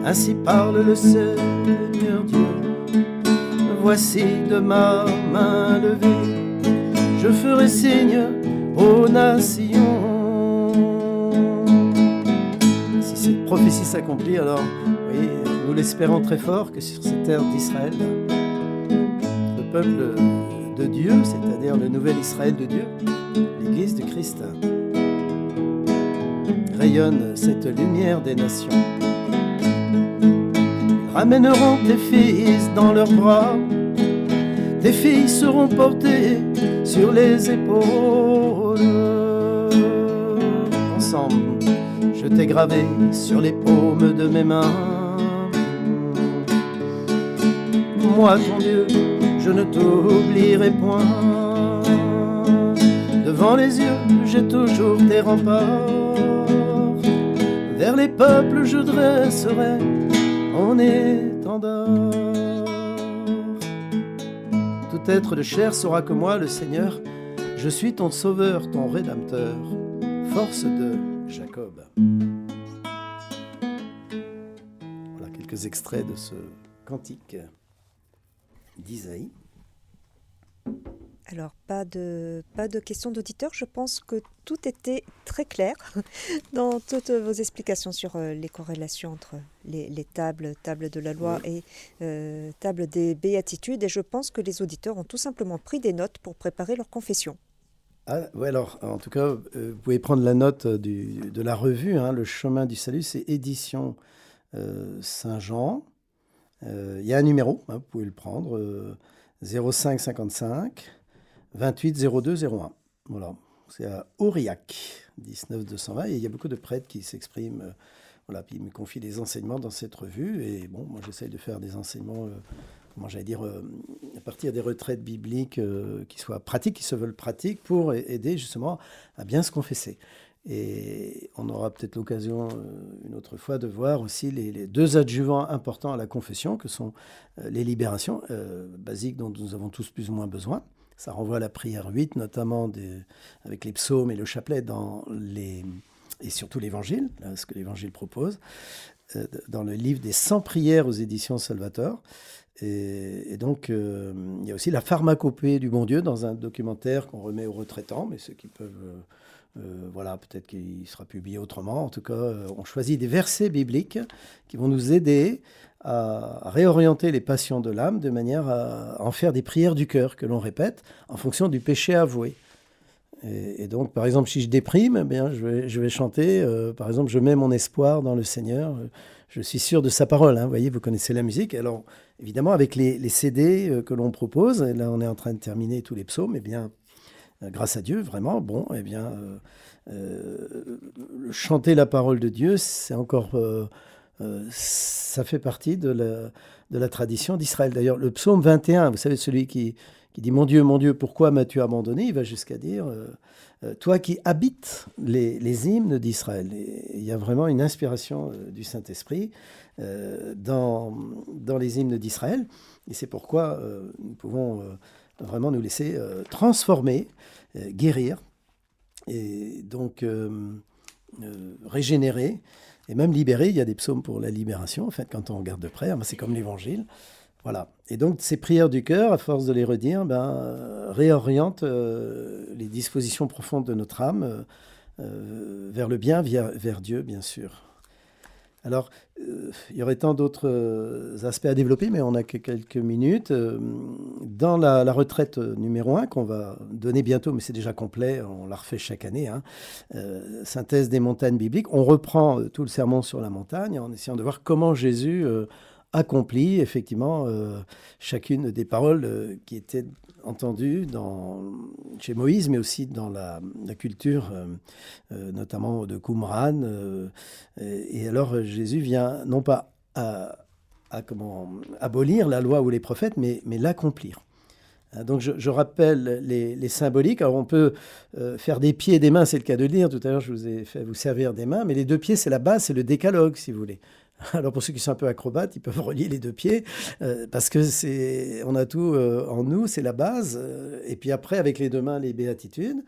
Ainsi parle le Seigneur Dieu. Voici de ma main levée, je ferai signe aux nations. Si cette prophétie s'accomplit, alors oui, nous l'espérons très fort que sur cette terre d'Israël, le peuple de Dieu, c'est-à-dire le nouvel Israël de Dieu, l'Église de Christ, rayonne cette lumière des nations amèneront tes fils dans leurs bras. Tes filles seront portées sur les épaules. Ensemble, je t'ai gravé sur les paumes de mes mains. Moi, ton Dieu, je ne t'oublierai point. Devant les yeux, j'ai toujours tes remparts. Vers les peuples, je dresserai on étendard. Être de chair saura que moi, le Seigneur, je suis ton sauveur, ton rédempteur, force de Jacob. Voilà quelques extraits de ce cantique d'Isaïe. Alors, pas de, pas de questions d'auditeurs. Je pense que tout était très clair *laughs* dans toutes vos explications sur euh, les corrélations entre les, tables, table de la loi et euh, table des béatitudes. Et je pense que les auditeurs ont tout simplement pris des notes pour préparer leur confession. Ah, oui, alors, en tout cas, euh, vous pouvez prendre la note de la revue, hein, Le chemin du salut, c'est édition Saint-Jean. Il y a un numéro, hein, vous pouvez le prendre, 0555 28 02 01. Voilà, c'est à Aurillac, 19 220. Et il y a beaucoup de prêtres qui s'expriment. Euh, voilà, puis ils me confient des enseignements dans cette revue. Et bon, moi j'essaye de faire des enseignements, euh, comment j'allais dire, euh, à partir des retraites bibliques qui soient pratiques, qui se veulent pratiques, pour aider justement à bien se confesser. Et on aura peut-être l'occasion une autre fois de voir aussi les, les, deux adjuvants importants à la confession, que sont les libérations basiques dont nous avons tous plus ou moins besoin. Ça renvoie à la prière 8, notamment avec les psaumes et le chapelet et surtout l'évangile, ce que l'évangile propose, euh, dans le livre des 100 prières aux éditions Salvator. Et, donc, euh, il y a aussi la pharmacopée du bon Dieu dans un documentaire qu'on remet aux retraitants, mais ceux qui peuvent, euh, voilà, peut-être qu'il sera publié autrement. En tout cas, on choisit des versets bibliques qui vont nous aider à réorienter les passions de l'âme de manière à en faire des prières du cœur que l'on répète en fonction du péché avoué. Et, donc, par exemple, si je déprime, eh bien, je vais, je vais chanter, par exemple, je mets mon espoir dans le Seigneur je suis sûr de sa parole. Hein. Vous voyez, vous connaissez la musique. Alors, évidemment, avec les, CD euh, que l'on propose, et là, on est en train de terminer tous les psaumes, eh bien, euh, grâce à Dieu, vraiment, bon, eh bien, euh, chanter la parole de Dieu, c'est encore. Ça fait partie de la, tradition d'Israël. D'ailleurs, le psaume 21, vous savez, celui qui, dit Mon Dieu, mon Dieu, pourquoi m'as-tu abandonné? Il va jusqu'à dire euh, toi qui habites les, hymnes d'Israël. Il y a vraiment une inspiration euh, du Saint-Esprit euh, dans les hymnes d'Israël. Et c'est pourquoi nous pouvons vraiment nous laisser transformer, guérir, et donc régénérer, et même libérer. Il y a des psaumes pour la libération, en fait, quand on regarde de près. Hein, c'est comme l'Évangile. Voilà. Et donc, ces prières du cœur, à force de les redire, ben, euh, réorientent euh, les dispositions profondes de notre âme euh, vers le bien, vers, Dieu, bien sûr. Alors, il y aurait tant d'autres aspects à développer, mais on n'a que quelques minutes. Dans la, retraite numéro 1, qu'on va donner bientôt, mais c'est déjà complet, on la refait chaque année, hein, synthèse des montagnes bibliques, on reprend tout le sermon sur la montagne en essayant de voir comment Jésus accompli effectivement euh, chacune des paroles euh, qui étaient entendues dans, chez Moïse, mais aussi dans la, culture, euh, notamment de Qumran. Et, alors Jésus vient non pas à, comment, abolir la loi ou les prophètes, mais, mais l'accomplir. Hein, donc je, rappelle les, symboliques. Alors on peut faire des pieds et des mains, c'est le cas de le dire. Tout à l'heure, je vous ai fait vous servir des mains, mais les deux pieds, c'est la base, c'est le décalogue, si vous voulez. *laughs* Alors pour ceux qui sont un peu acrobates, ils peuvent *laughs* relier les deux pieds euh, parce que c'est, on a tout euh, en nous, c'est la base. Euh, et puis après, avec les deux mains, les béatitudes.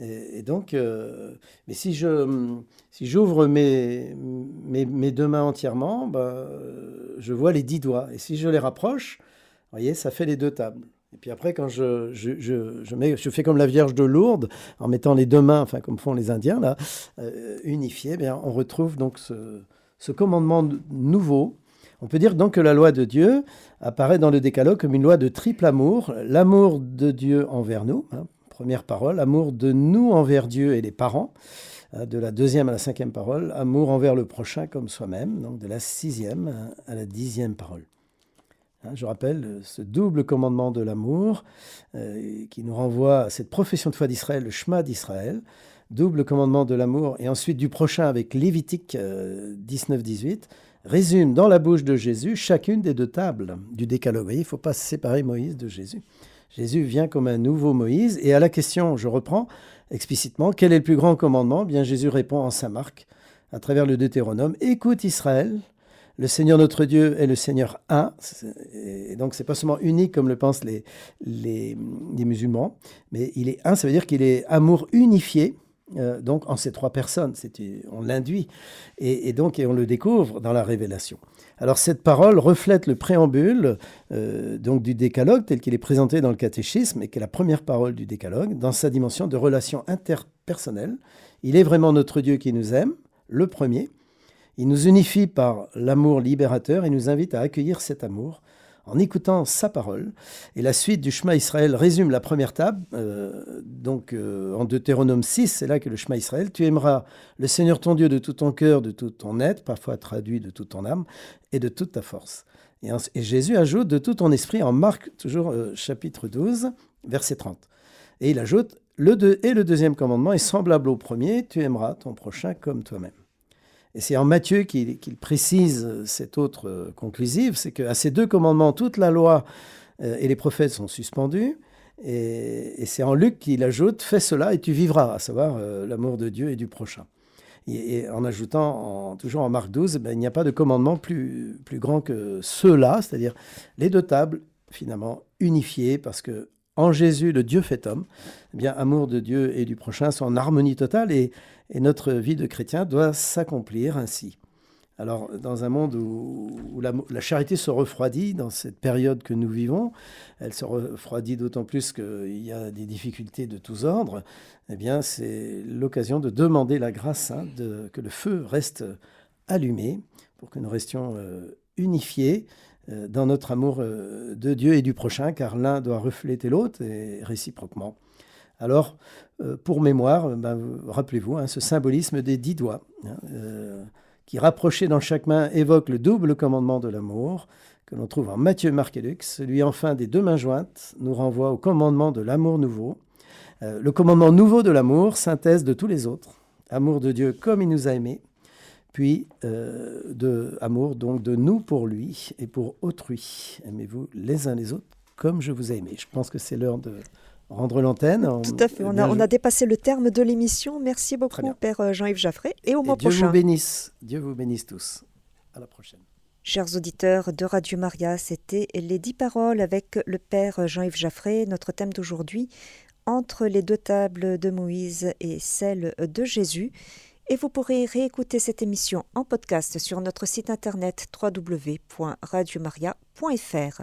Et, donc, mais si je, si j'ouvre mes, mes, deux mains entièrement, bah, je vois les dix doigts. Et si je les rapproche, vous voyez, ça fait les deux tables. Et puis après, quand je, je, je, je fais comme la Vierge de Lourdes, en mettant les deux mains, enfin comme font les Indiens là, unifiées, bien on retrouve donc ce, ce commandement nouveau, on peut dire donc que la loi de Dieu apparaît dans le décalogue comme une loi de triple amour, l'amour de Dieu envers nous, hein, première parole, amour de nous envers Dieu et les parents, hein, de la deuxième à la cinquième parole, amour envers le prochain comme soi-même, donc de la sixième hein, à la dixième parole. Je rappelle ce double commandement de l'amour euh, qui nous renvoie à cette profession de foi d'Israël, le Shema d'Israël, double commandement de l'amour, et ensuite du prochain avec Lévitique 19-18, euh, résume dans la bouche de Jésus chacune des deux tables du décalogue. il ne faut pas séparer Moïse de Jésus. Jésus vient comme un nouveau Moïse, et à la question, je reprends explicitement, quel est le plus grand commandement? Bien Jésus répond en Saint Marc, à travers le Deutéronome, écoute Israël, le Seigneur notre Dieu est le Seigneur un, et donc c'est pas seulement unique comme le pensent les, les, les, musulmans, mais il est un, ça veut dire qu'il est amour unifié, euh, donc en ces trois personnes. On l'induit et, donc on le découvre dans la révélation. Alors cette parole reflète le préambule euh, donc du décalogue tel qu'il est présenté dans le catéchisme et qui est la première parole du décalogue dans sa dimension de relation interpersonnelle. Il est vraiment notre Dieu qui nous aime, le premier. Il nous unifie par l'amour libérateur et nous invite à accueillir cet amour en écoutant sa parole. Et la suite du Shema Israël résume la première table. Euh, donc euh, en Deutéronome 6, c'est là que le Shema Israël, tu aimeras le Seigneur ton Dieu de tout ton cœur, de tout ton être, parfois traduit de toute ton âme, et de toute ta force. Et, Jésus ajoute de tout ton esprit en Marc, toujours euh, chapitre 12, verset 30. Et il ajoute, le et le deuxième commandement est semblable au premier, tu aimeras ton prochain comme toi-même. Et c'est en Matthieu qu'il précise cette autre euh, conclusive, c'est qu'à ces deux commandements, toute la loi euh, et les prophètes sont suspendus. Et, c'est en Luc qu'il ajoute, fais cela et tu vivras, à savoir euh, l'amour de Dieu et du prochain. Et, en ajoutant, toujours en Marc 12, ben, il n'y a pas de commandement plus, plus grand que ceux-là, c'est-à-dire les deux tables finalement unifiées, parce que en Jésus, le Dieu fait homme, eh bien, amour de Dieu et du prochain sont en harmonie totale et, notre vie de chrétien doit s'accomplir ainsi. Alors, dans un monde où, la, charité se refroidit, dans cette période que nous vivons, elle se refroidit d'autant plus qu'il y a des difficultés de tous ordres, eh bien, c'est l'occasion de demander la grâce, hein, de, que le feu reste allumé, pour que nous restions euh, unifiés dans notre amour euh, de Dieu et du prochain, car l'un doit refléter l'autre et réciproquement. Alors, pour mémoire, ben, rappelez-vous hein, ce symbolisme des dix doigts. Hein, qui, rapproché dans chaque main, évoque le double commandement de l'amour, que l'on trouve en Matthieu, Marc et. Celui enfin des deux mains jointes nous renvoie au commandement de l'amour nouveau. Euh, le commandement nouveau de l'amour, synthèse de tous les autres. Amour de Dieu comme il nous a aimés, puis euh, de amour donc de nous pour lui et pour autrui. Aimez-vous les uns les autres comme je vous ai aimé. Je pense que c'est l'heure de rendre l'antenne. Tout à fait, on a, on a, dépassé le terme de l'émission. Merci beaucoup, Père euh, Jean-Yves Jaffré, et au mois Dieu prochain. Dieu vous bénisse. Dieu vous bénisse tous. À la prochaine. Chers auditeurs de Radio Maria, c'était les dix paroles avec le Père Jean-Yves Jaffré, notre thème d'aujourd'hui, entre les deux tables de Moïse et celle de Jésus. Et vous pourrez réécouter cette émission en podcast sur notre site internet www.radiomaria.fr.